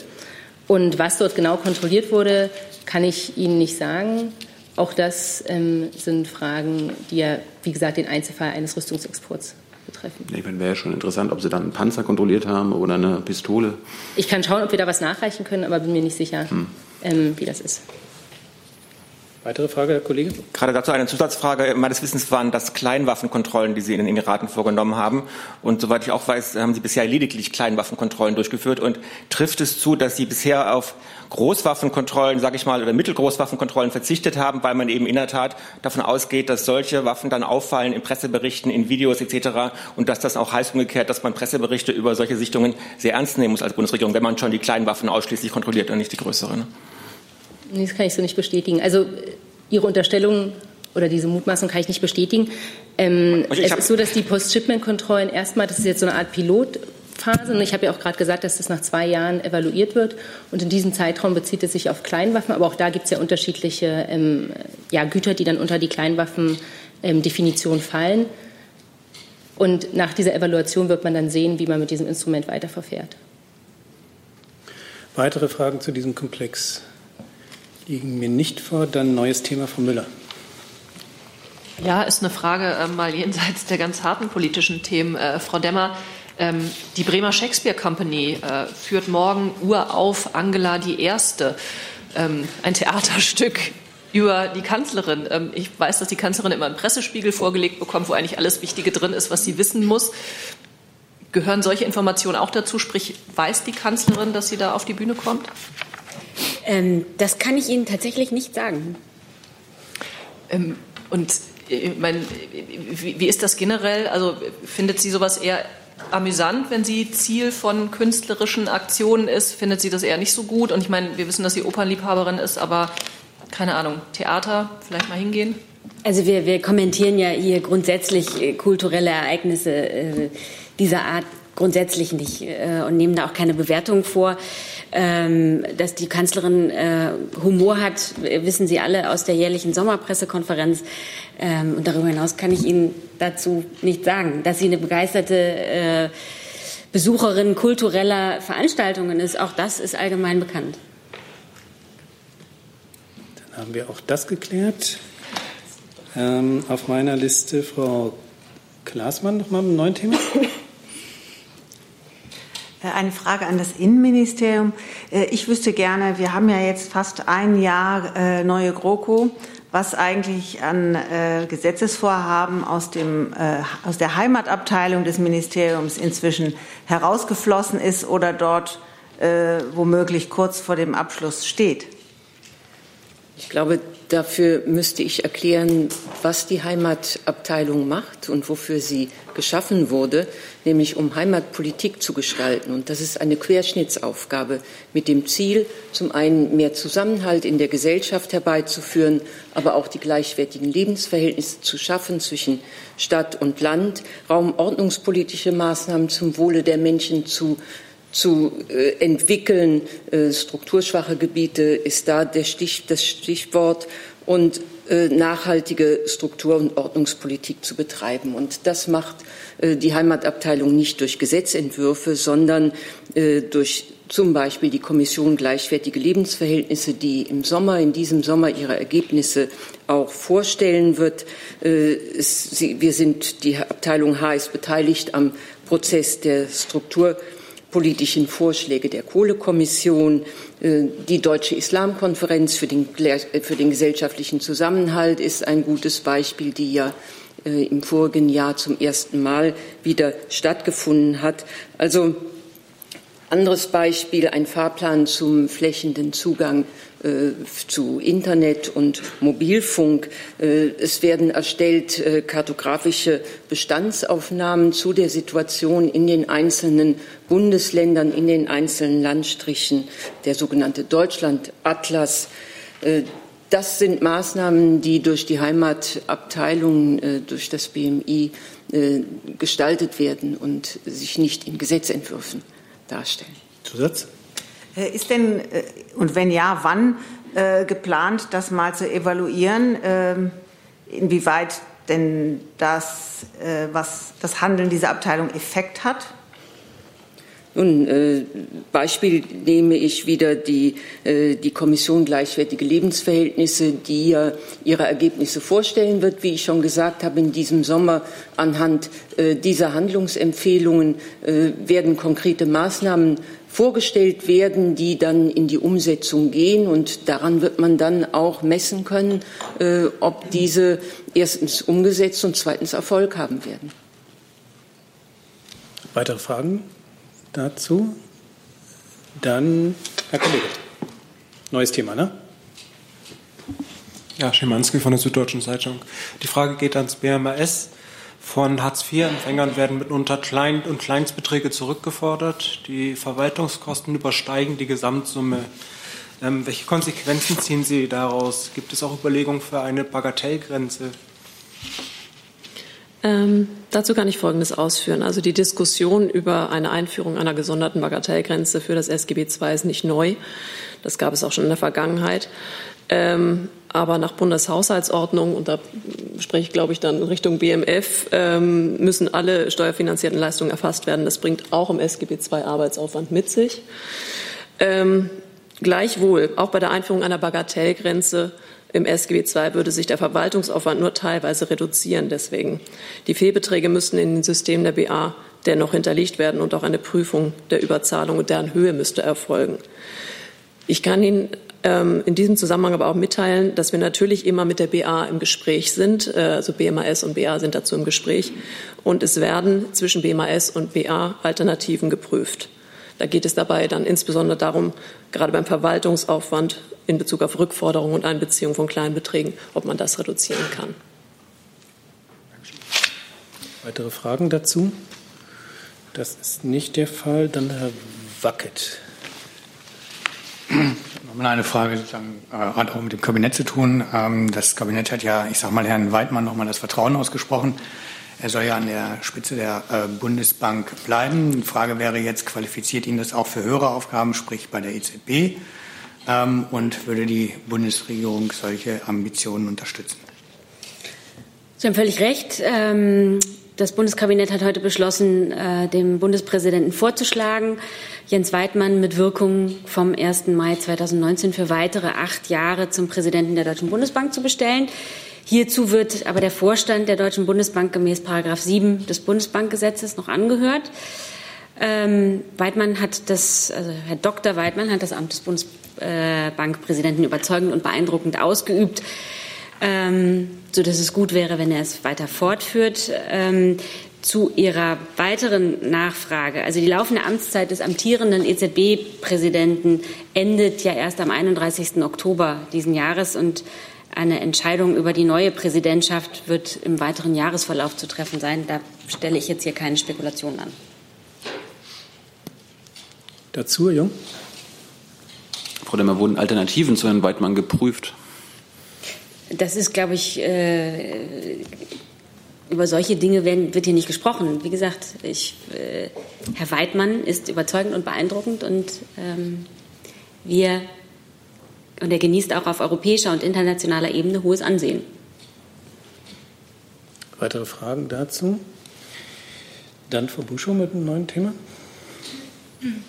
Und was dort genau kontrolliert wurde, kann ich Ihnen nicht sagen. Auch das ähm, sind Fragen, die ja, wie gesagt, den Einzelfall eines Rüstungsexports betreffen. Ich meine, wäre ja schon interessant, ob Sie dann einen Panzer kontrolliert haben oder eine Pistole. Ich kann schauen, ob wir da was nachreichen können, aber bin mir nicht sicher, hm. ähm, wie das ist. Weitere Frage, Herr Kollege? Gerade dazu eine Zusatzfrage. Meines Wissens waren das Kleinwaffenkontrollen, die Sie in den Emiraten vorgenommen haben. Und soweit ich auch weiß, haben Sie bisher lediglich Kleinwaffenkontrollen durchgeführt. Und trifft es zu, dass Sie bisher auf Großwaffenkontrollen, sage ich mal, oder Mittelgroßwaffenkontrollen verzichtet haben, weil man eben in der Tat davon ausgeht, dass solche Waffen dann auffallen in Presseberichten, in Videos etc. Und dass das auch heißt umgekehrt, dass man Presseberichte über solche Sichtungen sehr ernst nehmen muss als Bundesregierung, wenn man schon die kleinen Waffen ausschließlich kontrolliert und nicht die größeren. Nee, das kann ich so nicht bestätigen. Also Ihre Unterstellung oder diese Mutmaßung kann ich nicht bestätigen. Ähm, es ist so, dass die Post-Shipment-Kontrollen erstmal, das ist jetzt so eine Art Pilotphase, und ich habe ja auch gerade gesagt, dass das nach zwei Jahren evaluiert wird. Und in diesem Zeitraum bezieht es sich auf Kleinwaffen, aber auch da gibt es ja unterschiedliche ähm, ja, Güter, die dann unter die Kleinwaffen-Definition ähm, fallen. Und nach dieser Evaluation wird man dann sehen, wie man mit diesem Instrument weiterverfährt. Weitere Fragen zu diesem Komplex? Liegen mir nicht vor. Dann neues Thema, Frau Müller. Ja, ist eine Frage äh, mal jenseits der ganz harten politischen Themen. Äh, Frau Demmer, ähm, die Bremer Shakespeare Company äh, führt morgen Urauf Angela die Erste, ähm, ein Theaterstück über die Kanzlerin. Ähm, ich weiß, dass die Kanzlerin immer einen Pressespiegel vorgelegt bekommt, wo eigentlich alles Wichtige drin ist, was sie wissen muss. Gehören solche Informationen auch dazu? Sprich, weiß die Kanzlerin, dass sie da auf die Bühne kommt? Ähm, das kann ich Ihnen tatsächlich nicht sagen. Ähm, und äh, ich meine, wie, wie ist das generell? Also findet sie sowas eher amüsant, wenn sie Ziel von künstlerischen Aktionen ist? Findet sie das eher nicht so gut? Und ich meine, wir wissen, dass sie Opernliebhaberin ist, aber keine Ahnung, Theater, vielleicht mal hingehen? Also wir, wir kommentieren ja hier grundsätzlich äh, kulturelle Ereignisse äh, dieser Art grundsätzlich nicht äh, und nehmen da auch keine Bewertung vor. Ähm, dass die Kanzlerin äh, Humor hat, wissen Sie alle aus der jährlichen Sommerpressekonferenz. Ähm, und darüber hinaus kann ich Ihnen dazu nicht sagen. Dass sie eine begeisterte äh, Besucherin kultureller Veranstaltungen ist, auch das ist allgemein bekannt. Dann haben wir auch das geklärt. Ähm, auf meiner Liste Frau Klaasmann noch mal ein neues Thema. Äh, eine Frage an das Innenministerium. Äh, ich wüsste gerne, wir haben ja jetzt fast ein Jahr äh, neue GroKo, was eigentlich an Gesetzesvorhaben aus, dem, aus der Heimatabteilung des Ministeriums inzwischen herausgeflossen ist oder dort womöglich kurz vor dem Abschluss steht. Ich glaube, dafür müsste ich erklären, was die Heimatabteilung macht und wofür sie geschaffen wurde, nämlich um Heimatpolitik zu gestalten. Und das ist eine Querschnittsaufgabe mit dem Ziel, zum einen mehr Zusammenhalt in der Gesellschaft herbeizuführen, aber auch die gleichwertigen Lebensverhältnisse zu schaffen zwischen Stadt und Land, raumordnungspolitische Maßnahmen zum Wohle der Menschen zu zu äh, entwickeln. Äh, strukturschwache Gebiete ist da der Stich, das Stichwort und äh, nachhaltige Struktur- und Ordnungspolitik zu betreiben. Und das macht äh, die Heimatabteilung nicht durch Gesetzentwürfe, sondern äh, durch zum Beispiel die Kommission Gleichwertige Lebensverhältnisse, die im Sommer, in diesem Sommer ihre Ergebnisse auch vorstellen wird. Äh, wir sind, die Abteilung H ist beteiligt am Prozess der Struktur politischen Vorschläge der Kohlekommission, äh, die Deutsche Islamkonferenz für den, äh, für den gesellschaftlichen Zusammenhalt ist ein gutes Beispiel, die ja äh, im vorigen Jahr zum ersten Mal wieder stattgefunden hat. Also anderes Beispiel, ein Fahrplan zum flächenden Zugang zu Internet und Mobilfunk. Äh, es werden erstellt äh, kartografische Bestandsaufnahmen zu der Situation in den einzelnen Bundesländern, in den einzelnen Landstrichen, der sogenannte Deutschland-Atlas. Das sind Maßnahmen, die durch die Heimatabteilung, durch das BMI gestaltet werden und sich nicht in Gesetzentwürfen darstellen. Zusatz? Äh, ist denn, äh, und wenn ja, wann äh, geplant, das mal zu evaluieren, ähm, inwieweit denn das, was das Handeln dieser Abteilung Effekt hat? Nun, äh, Beispiel nehme ich wieder die, äh, die Kommission Gleichwertige Lebensverhältnisse, die ja ihre Ergebnisse vorstellen wird, wie ich schon gesagt habe, in diesem Sommer anhand äh, dieser Handlungsempfehlungen äh, werden konkrete Maßnahmen vorgestellt werden, die dann in die Umsetzung gehen. Und daran wird man dann auch messen können, äh, ob diese erstens umgesetzt und zweitens Erfolg haben werden. Weitere Fragen dazu? Dann Herr Kollege. Neues Thema, ne? Ja, Schimanski von der Süddeutschen Zeitung. Die Frage geht ans BMAS. Von Hartz-IV-Empfängern werden mitunter Klein- und Kleinstbeträge zurückgefordert. Die Verwaltungskosten übersteigen die Gesamtsumme. Ähm, welche Konsequenzen ziehen Sie daraus? Gibt es auch Überlegungen für eine Bagatellgrenze? Ähm, dazu kann ich Folgendes ausführen. Also die Diskussion über eine Einführung einer gesonderten Bagatellgrenze für das SGB II ist nicht neu. Das gab es auch schon in der Vergangenheit. Ähm, aber nach Bundeshaushaltsordnung, und da spreche ich, glaube ich, dann in Richtung BMF, ähm, müssen alle steuerfinanzierten Leistungen erfasst werden. Das bringt auch im SGB II Arbeitsaufwand mit sich. Ähm, gleichwohl, auch bei der Einführung einer Bagatellgrenze im SGB II würde sich der Verwaltungsaufwand nur teilweise reduzieren. Deswegen. Die Fehlbeträge müssten in den Systemen der BA dennoch hinterlegt werden und auch eine Prüfung der Überzahlung und deren Höhe müsste erfolgen. Ich kann Ihnen in diesem Zusammenhang aber auch mitteilen, dass wir natürlich immer mit der BA im Gespräch sind. Äh, also BMAS und BA sind dazu im Gespräch. Und es werden zwischen BMAS und BA Alternativen geprüft. Da geht es dabei dann insbesondere darum, gerade beim Verwaltungsaufwand in Bezug auf Rückforderungen und Einbeziehung von kleinen Beträgen, ob man das reduzieren kann. Weitere Fragen dazu? Das ist nicht der Fall. Dann Herr Wackett. Eine Frage, äh, hat auch mit dem Kabinett zu tun. Ähm, das Kabinett hat ja, ich sage mal, Herrn Weidmann nochmal das Vertrauen ausgesprochen. Er soll ja an der Spitze der äh, Bundesbank bleiben. Die Frage wäre jetzt, qualifiziert ihn das auch für höhere Aufgaben, sprich bei der EZB? Ähm, und würde die Bundesregierung solche Ambitionen unterstützen? Sie haben völlig recht. Ähm, das Bundeskabinett hat heute beschlossen, äh, dem Bundespräsidenten vorzuschlagen, Jens Weidmann mit Wirkung vom 1. Mai 2019 für weitere acht Jahre zum Präsidenten der Deutschen Bundesbank zu bestellen. Hierzu wird aber der Vorstand der Deutschen Bundesbank gemäß Paragraph 7 des Bundesbankgesetzes noch angehört. Ähm, Weidmann hat das, also Herr Dr. Weidmann hat das Amt des Bundesbankpräsidenten überzeugend und beeindruckend ausgeübt ähm, so dass es gut wäre, wenn er es weiter fortführt. Ähm, zu Ihrer weiteren Nachfrage. Also die laufende Amtszeit des amtierenden EZB-Präsidenten endet ja erst am 31. Oktober diesen Jahres und eine Entscheidung über die neue Präsidentschaft wird im weiteren Jahresverlauf zu treffen sein. Da stelle ich jetzt hier keine Spekulationen an. Dazu, Jung? Frau Demmer, wurden Alternativen zu Herrn Weidmann geprüft? Das ist, glaube ich, äh, über solche Dinge werden, wird hier nicht gesprochen. Wie gesagt, ich, äh, Herr Weidmann ist überzeugend und beeindruckend und ähm, wir und er genießt auch auf europäischer und internationaler Ebene hohes Ansehen. Weitere Fragen dazu? Dann Frau Buschow mit einem neuen Thema. Hm.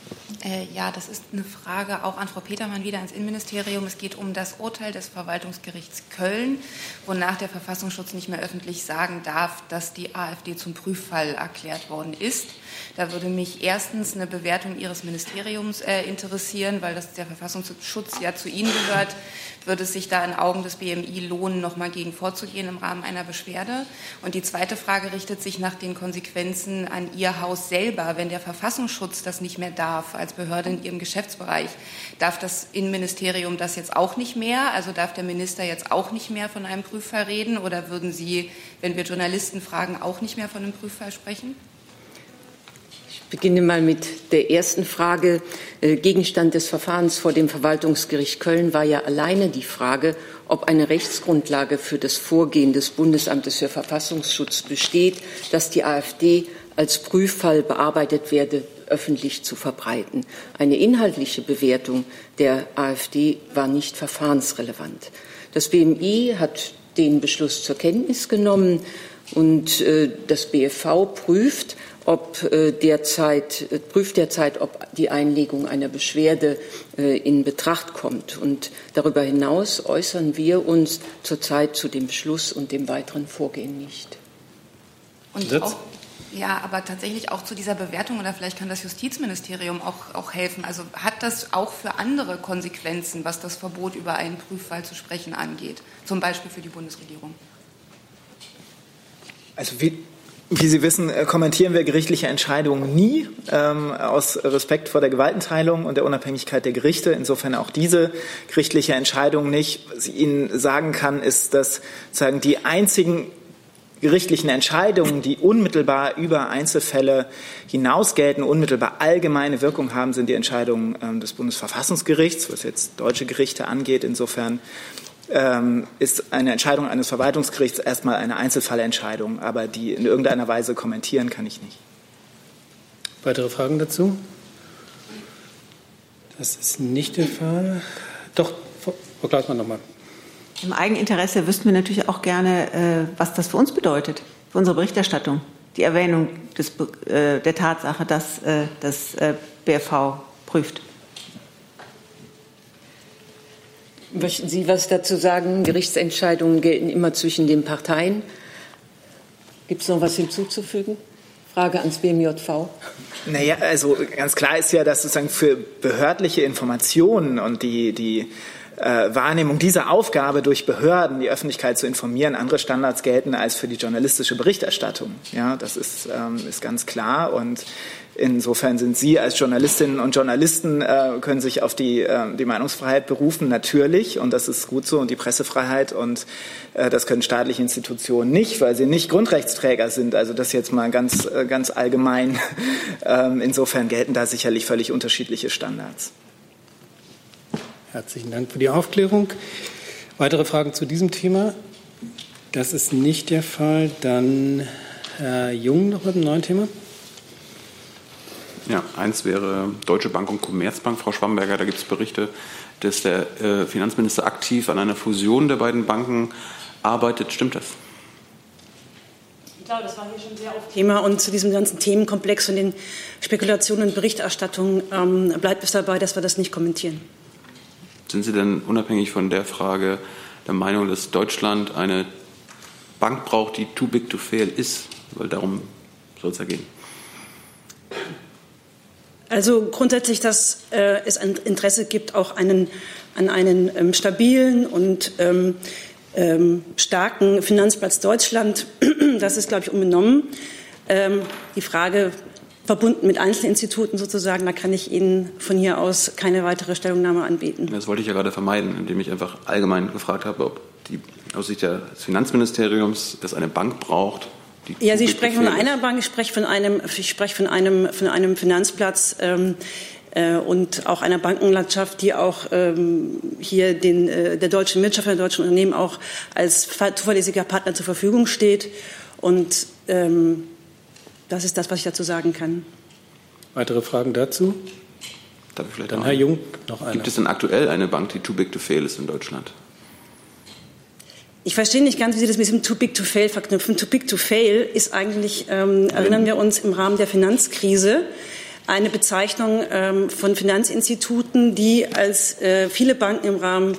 Äh, ja, das ist eine Frage auch an Frau Petermann wieder ins Innenministerium. Es geht um das Urteil des Verwaltungsgerichts Köln, wonach der Verfassungsschutz nicht mehr öffentlich sagen darf, dass die AfD zum Prüffall erklärt worden ist. Da würde mich erstens eine Bewertung Ihres Ministeriums äh, interessieren, weil das der Verfassungsschutz ja zu Ihnen gehört würde es sich da in Augen des BMI lohnen, noch mal gegen vorzugehen im Rahmen einer Beschwerde? Und die zweite Frage richtet sich nach den Konsequenzen an Ihr Haus selber, wenn der Verfassungsschutz das nicht mehr darf als Behörde in ihrem Geschäftsbereich. Darf das Innenministerium das jetzt auch nicht mehr? Also darf der Minister jetzt auch nicht mehr von einem Prüffall reden? Oder würden Sie, wenn wir Journalisten fragen, auch nicht mehr von einem Prüffall sprechen? Ich beginne mal mit der ersten Frage. Äh, Gegenstand des Verfahrens vor dem Verwaltungsgericht Köln war ja alleine die Frage, ob eine Rechtsgrundlage für das Vorgehen des Bundesamtes für Verfassungsschutz besteht, dass die AfD als Prüffall bearbeitet werde, öffentlich zu verbreiten. Eine inhaltliche Bewertung der AfD war nicht verfahrensrelevant. Das BMI hat den Beschluss zur Kenntnis genommen und äh, das BFV prüft, ob äh, derzeit, äh, prüft derzeit, ob die Einlegung einer Beschwerde äh, in Betracht kommt. Und darüber hinaus äußern wir uns zurzeit zu dem Beschluss und dem weiteren Vorgehen nicht. Und auch, ja, aber tatsächlich auch zu dieser Bewertung, oder vielleicht kann das Justizministerium auch, auch helfen. Also hat das auch für andere Konsequenzen, was das Verbot über einen Prüffall zu sprechen angeht, zum Beispiel für die Bundesregierung? Also wie, wie Sie wissen, äh, kommentieren wir gerichtliche Entscheidungen nie ähm, aus Respekt vor der Gewaltenteilung und der Unabhängigkeit der Gerichte. Insofern auch diese gerichtliche Entscheidung nicht. Was ich Ihnen sagen kann, ist, dass sagen, die einzigen gerichtlichen Entscheidungen, die unmittelbar über Einzelfälle hinaus gelten, unmittelbar allgemeine Wirkung haben, sind die Entscheidungen ähm, des Bundesverfassungsgerichts, was jetzt deutsche Gerichte angeht. Insofern ähm, ist eine Entscheidung eines Verwaltungsgerichts erstmal eine Einzelfallentscheidung, aber die in irgendeiner Weise kommentieren kann ich nicht. Weitere Fragen dazu? Das ist nicht der Fall. Doch, Frau Klausmann nochmal. Im Eigeninteresse wüssten wir natürlich auch gerne, äh, was das für uns bedeutet, für unsere Berichterstattung. Die Erwähnung des, äh, der Tatsache, dass äh, das BFV prüft. Möchten Sie was dazu sagen? Gerichtsentscheidungen gelten immer zwischen den Parteien. Gibt es noch was hinzuzufügen? Frage ans BMJV. Naja, also ganz klar ist ja, dass sozusagen für behördliche Informationen und die, die äh, Wahrnehmung dieser Aufgabe durch Behörden, die Öffentlichkeit zu informieren, andere Standards gelten als für die journalistische Berichterstattung. Ja, das ist, ähm, ist ganz klar. Und insofern sind Sie als Journalistinnen und Journalisten äh, können sich auf die, äh, die Meinungsfreiheit berufen, natürlich. Und das ist gut so. Und die Pressefreiheit. Und äh, das können staatliche Institutionen nicht, weil sie nicht Grundrechtsträger sind. Also das jetzt mal ganz, äh, ganz allgemein. Ähm, insofern gelten da sicherlich völlig unterschiedliche Standards. Herzlichen Dank für die Aufklärung. Weitere Fragen zu diesem Thema? Das ist nicht der Fall. Dann Herr Jung noch mit einem neuen Thema. Ja, eins wäre Deutsche Bank und Commerzbank. Frau Schwamberger, da gibt es Berichte, dass der äh, Finanzminister aktiv an einer Fusion der beiden Banken arbeitet. Stimmt das? Ich glaube, das war hier schon sehr auf Thema und zu diesem ganzen Themenkomplex und den Spekulationen und Berichterstattungen ähm, bleibt es dabei, dass wir das nicht kommentieren. Sind Sie denn unabhängig von der Frage der Meinung, dass Deutschland eine Bank braucht, die too big to fail ist? Weil darum soll es ja gehen. Also grundsätzlich, dass äh, es ein Interesse gibt, auch einen, an einen ähm, stabilen und ähm, ähm, starken Finanzplatz Deutschland. Das ist, glaube ich, unbenommen. Ähm, die Frage, verbunden mit Einzelinstituten sozusagen. Da kann ich Ihnen von hier aus keine weitere Stellungnahme anbieten. Das wollte ich ja gerade vermeiden, indem ich einfach allgemein gefragt habe, ob die aus Sicht des Finanzministeriums das eine Bank braucht. ja, Sie sprechen von einer Bank, ich spreche von einem, ich spreche von einem, von einem Finanzplatz. Ähm, äh, und auch einer Bankenlandschaft, die auch ähm, hier den, äh, der deutschen Wirtschaft, der deutschen Unternehmen auch als zuverlässiger Partner zur Verfügung steht. Und ähm, das ist das, was ich dazu sagen kann. Weitere Fragen dazu? Darf ich vielleicht Dann Herr Jung noch eine. Gibt es denn aktuell eine Bank, die too big to fail ist in Deutschland? Ich verstehe nicht ganz, wie Sie das mit diesem Too Big to Fail verknüpfen. Too Big to Fail ist eigentlich, ähm, erinnern wir uns, im Rahmen der Finanzkrise eine Bezeichnung ähm, von Finanzinstituten, die als äh, viele Banken im Rahmen äh,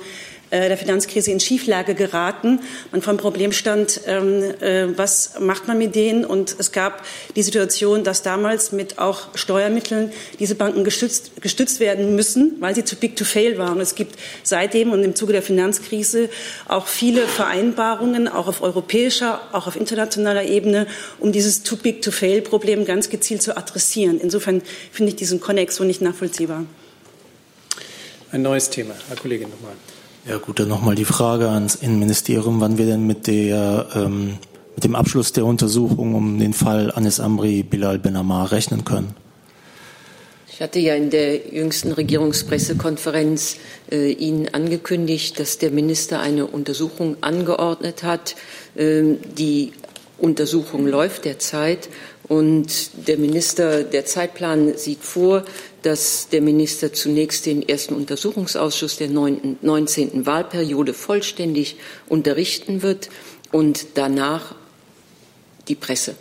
der Finanzkrise in Schieflage geraten. Man vor dem Problem stand, ähm, äh, was macht man mit denen? Und es gab die Situation, dass damals mit auch Steuermitteln diese Banken gestützt, gestützt werden müssen, weil sie zu big to fail waren. Es gibt seitdem und im Zuge der Finanzkrise auch viele Vereinbarungen, auch auf europäischer, auch auf internationaler Ebene, um dieses too big to fail Problem ganz gezielt zu adressieren. Insofern finde ich diesen Konnex so nicht nachvollziehbar. Ein neues Thema. Herr Kollege nochmal. Ja gut, dann nochmal die Frage ans Innenministerium, wann wir denn mit, der, ähm, mit dem Abschluss der Untersuchung um den Fall Anis Amri Bilal Ben Ammar rechnen können. Ich hatte ja in der jüngsten Regierungspressekonferenz äh, Ihnen angekündigt, dass der Minister eine Untersuchung angeordnet hat. Ähm, die Untersuchung läuft derzeit und der Minister, der Zeitplan sieht vor, dass der Minister zunächst den ersten Untersuchungsausschuss der 19. Wahlperiode vollständig unterrichten wird und danach die Presse.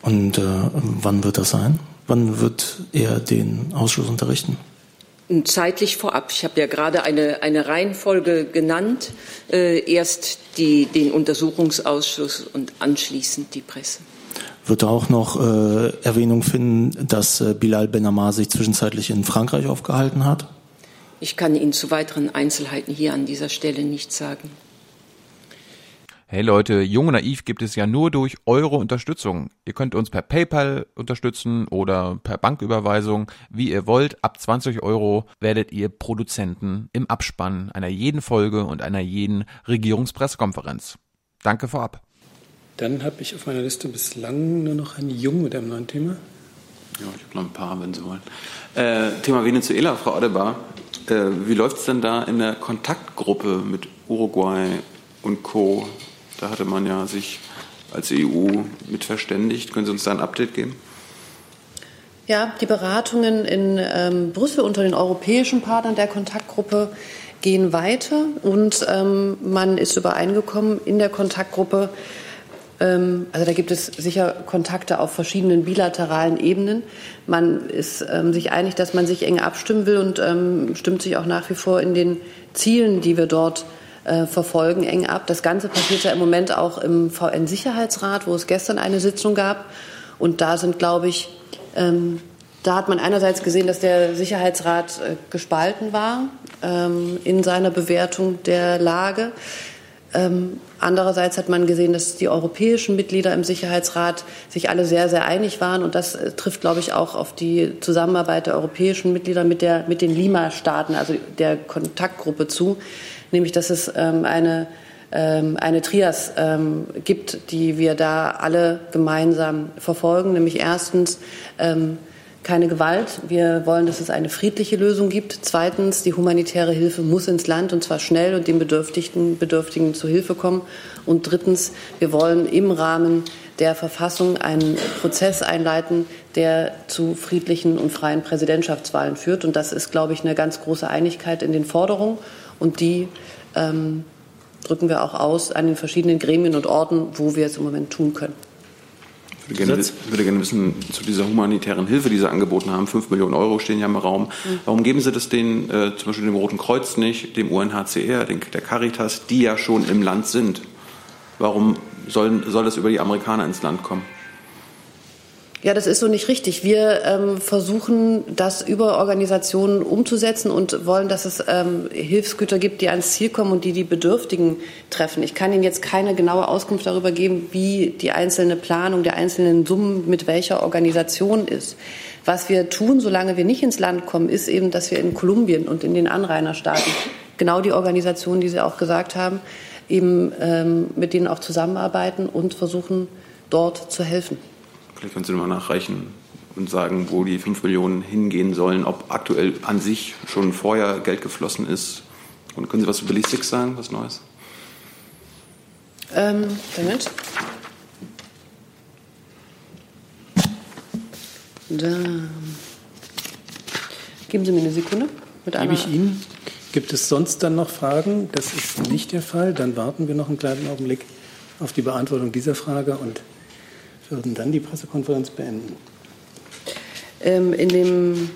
Und äh, wann wird das sein? Wann wird er den Ausschuss unterrichten? Zeitlich vorab. Ich habe ja gerade eine, eine Reihenfolge genannt. Äh, erst die, den Untersuchungsausschuss und anschließend die Presse wird auch noch äh, Erwähnung finden, dass äh, Bilal Ben Ammar sich zwischenzeitlich in Frankreich aufgehalten hat? Ich kann Ihnen zu weiteren Einzelheiten hier an dieser Stelle nichts sagen. Hey Leute, Jung und Naiv gibt es ja nur durch eure Unterstützung. Ihr könnt uns per PayPal unterstützen oder per Banküberweisung, wie ihr wollt. Ab 20 Euro werdet ihr Produzenten im Abspann einer jeden Folge und einer jeden Regierungspressekonferenz. Danke vorab. Dann habe ich auf meiner Liste bislang nur noch einen Jung mit einem neuen Thema. Ja, ich habe noch ein paar, wenn Sie wollen. Äh, Thema Venezuela, Frau Adebar. Äh, wie läuft es denn da in der Kontaktgruppe mit Uruguay und Co.? Da hatte man ja sich als EU mit verständigt. Können Sie uns da ein Update geben? Ja, die Beratungen in ähm, Brüssel unter den europäischen Partnern der Kontaktgruppe gehen weiter und ähm, man ist übereingekommen in der Kontaktgruppe, ähm, also da gibt es sicher Kontakte auf verschiedenen bilateralen Ebenen. Man ist ähm, sich einig, dass man sich eng abstimmen will und ähm, stimmt sich auch nach wie vor in den Zielen, die wir dort äh, verfolgen, eng ab. Das Ganze passiert ja im Moment auch im VN-Sicherheitsrat, wo es gestern eine Sitzung gab. Und da sind, glaube ich, ähm, da hat man einerseits gesehen, dass der Sicherheitsrat äh, gespalten war ähm, in seiner Bewertung der Lage. Ähm, andererseits hat man gesehen, dass die europäischen Mitglieder im Sicherheitsrat sich alle sehr, sehr einig waren. Und das äh, trifft, glaube ich, auch auf die Zusammenarbeit der europäischen Mitglieder mit, der, mit den Lima-Staaten, also der Kontaktgruppe zu. Nämlich, dass es ähm, eine, ähm, eine Trias ähm, gibt, die wir da alle gemeinsam verfolgen. Nämlich erstens, ähm, keine Gewalt. Wir wollen, dass es eine friedliche Lösung gibt. Zweitens, die humanitäre Hilfe muss ins Land und zwar schnell und den Bedürftigen, Bedürftigen zu Hilfe kommen. Und drittens, wir wollen im Rahmen der Verfassung einen Prozess einleiten, der zu friedlichen und freien Präsidentschaftswahlen führt. Und das ist, glaube ich, eine ganz große Einigkeit in den Forderungen. Und die ähm, drücken wir auch aus an den verschiedenen Gremien und Orten, wo wir es im Moment tun können. Ich würde gerne, würde gerne wissen, zu dieser humanitären Hilfe, die Sie angeboten haben, 5 Millionen Euro stehen ja im Raum. Mhm. Warum geben Sie das den, äh, zum Beispiel dem Roten Kreuz nicht, dem UNHCR, den, der Caritas, die ja schon im Land sind? Warum soll, soll das über die Amerikaner ins Land kommen? Ja, das ist so nicht richtig. Wir ähm, versuchen, das über Organisationen umzusetzen und wollen, dass es ähm, Hilfsgüter gibt, die ans Ziel kommen und die die Bedürftigen treffen. Ich kann Ihnen jetzt keine genaue Auskunft darüber geben, wie die einzelne Planung der einzelnen Summen mit welcher Organisation ist. Was wir tun, solange wir nicht ins Land kommen, ist eben, dass wir in Kolumbien und in den Anrainerstaaten genau die Organisationen, die Sie auch gesagt haben, eben ähm, mit denen auch zusammenarbeiten und versuchen, dort zu helfen. Vielleicht können Sie nochmal nachreichen und sagen, wo die 5 Millionen hingehen sollen, ob aktuell an sich schon vorher Geld geflossen ist. Und können Sie was zu Billy Six sagen, was Neues? Ähm, Moment. Da. Geben Sie mir eine Sekunde. Mit Gebe ich Ihnen. Gibt es sonst dann noch Fragen? Das ist nicht der Fall. Dann warten wir noch einen kleinen Augenblick auf die Beantwortung dieser Frage und würden dann die Pressekonferenz beenden. Ähm, in, dem,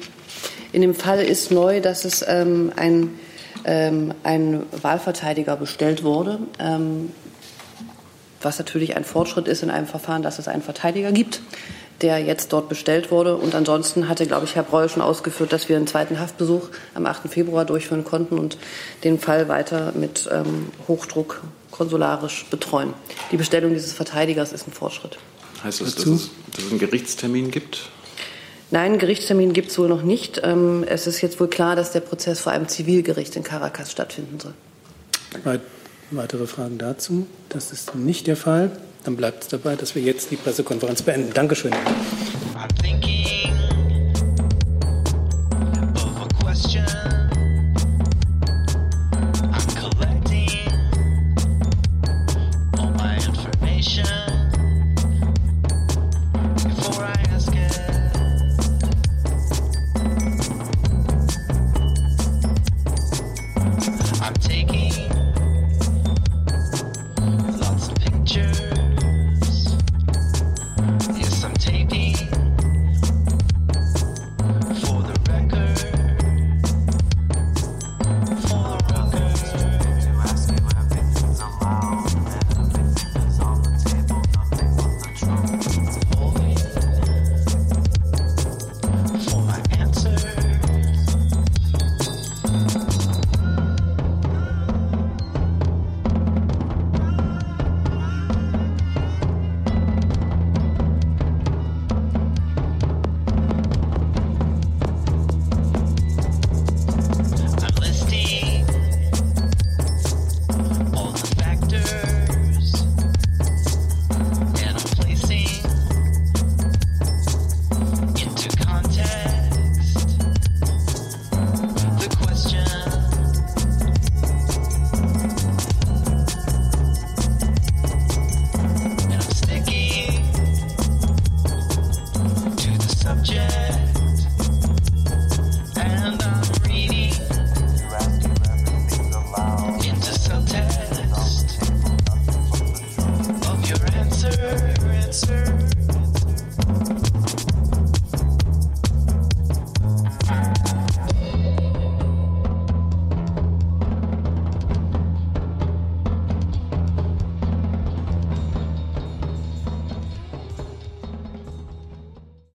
in dem Fall ist neu, dass es ähm, ein ähm, ein Wahlverteidiger bestellt wurde, ähm, was natürlich ein Fortschritt ist in einem Verfahren, dass es einen Verteidiger gibt, der jetzt dort bestellt wurde. Und ansonsten hatte, glaube ich, Herr Breul schon ausgeführt, dass wir einen zweiten Haftbesuch am 8. Februar durchführen konnten und den Fall weiter mit ähm, Hochdruck konsularisch betreuen. Die Bestellung dieses Verteidigers ist ein Fortschritt. Heißt das, dass es, dass es einen Gerichtstermin gibt? Nein, Gerichtstermin gibt es wohl noch nicht. Ähm, es ist jetzt wohl klar, dass der Prozess vor einem Zivilgericht in Caracas stattfinden soll. Weitere Fragen dazu? Das ist nicht der Fall. Dann bleibt es dabei, dass wir jetzt die Pressekonferenz beenden. Dankeschön.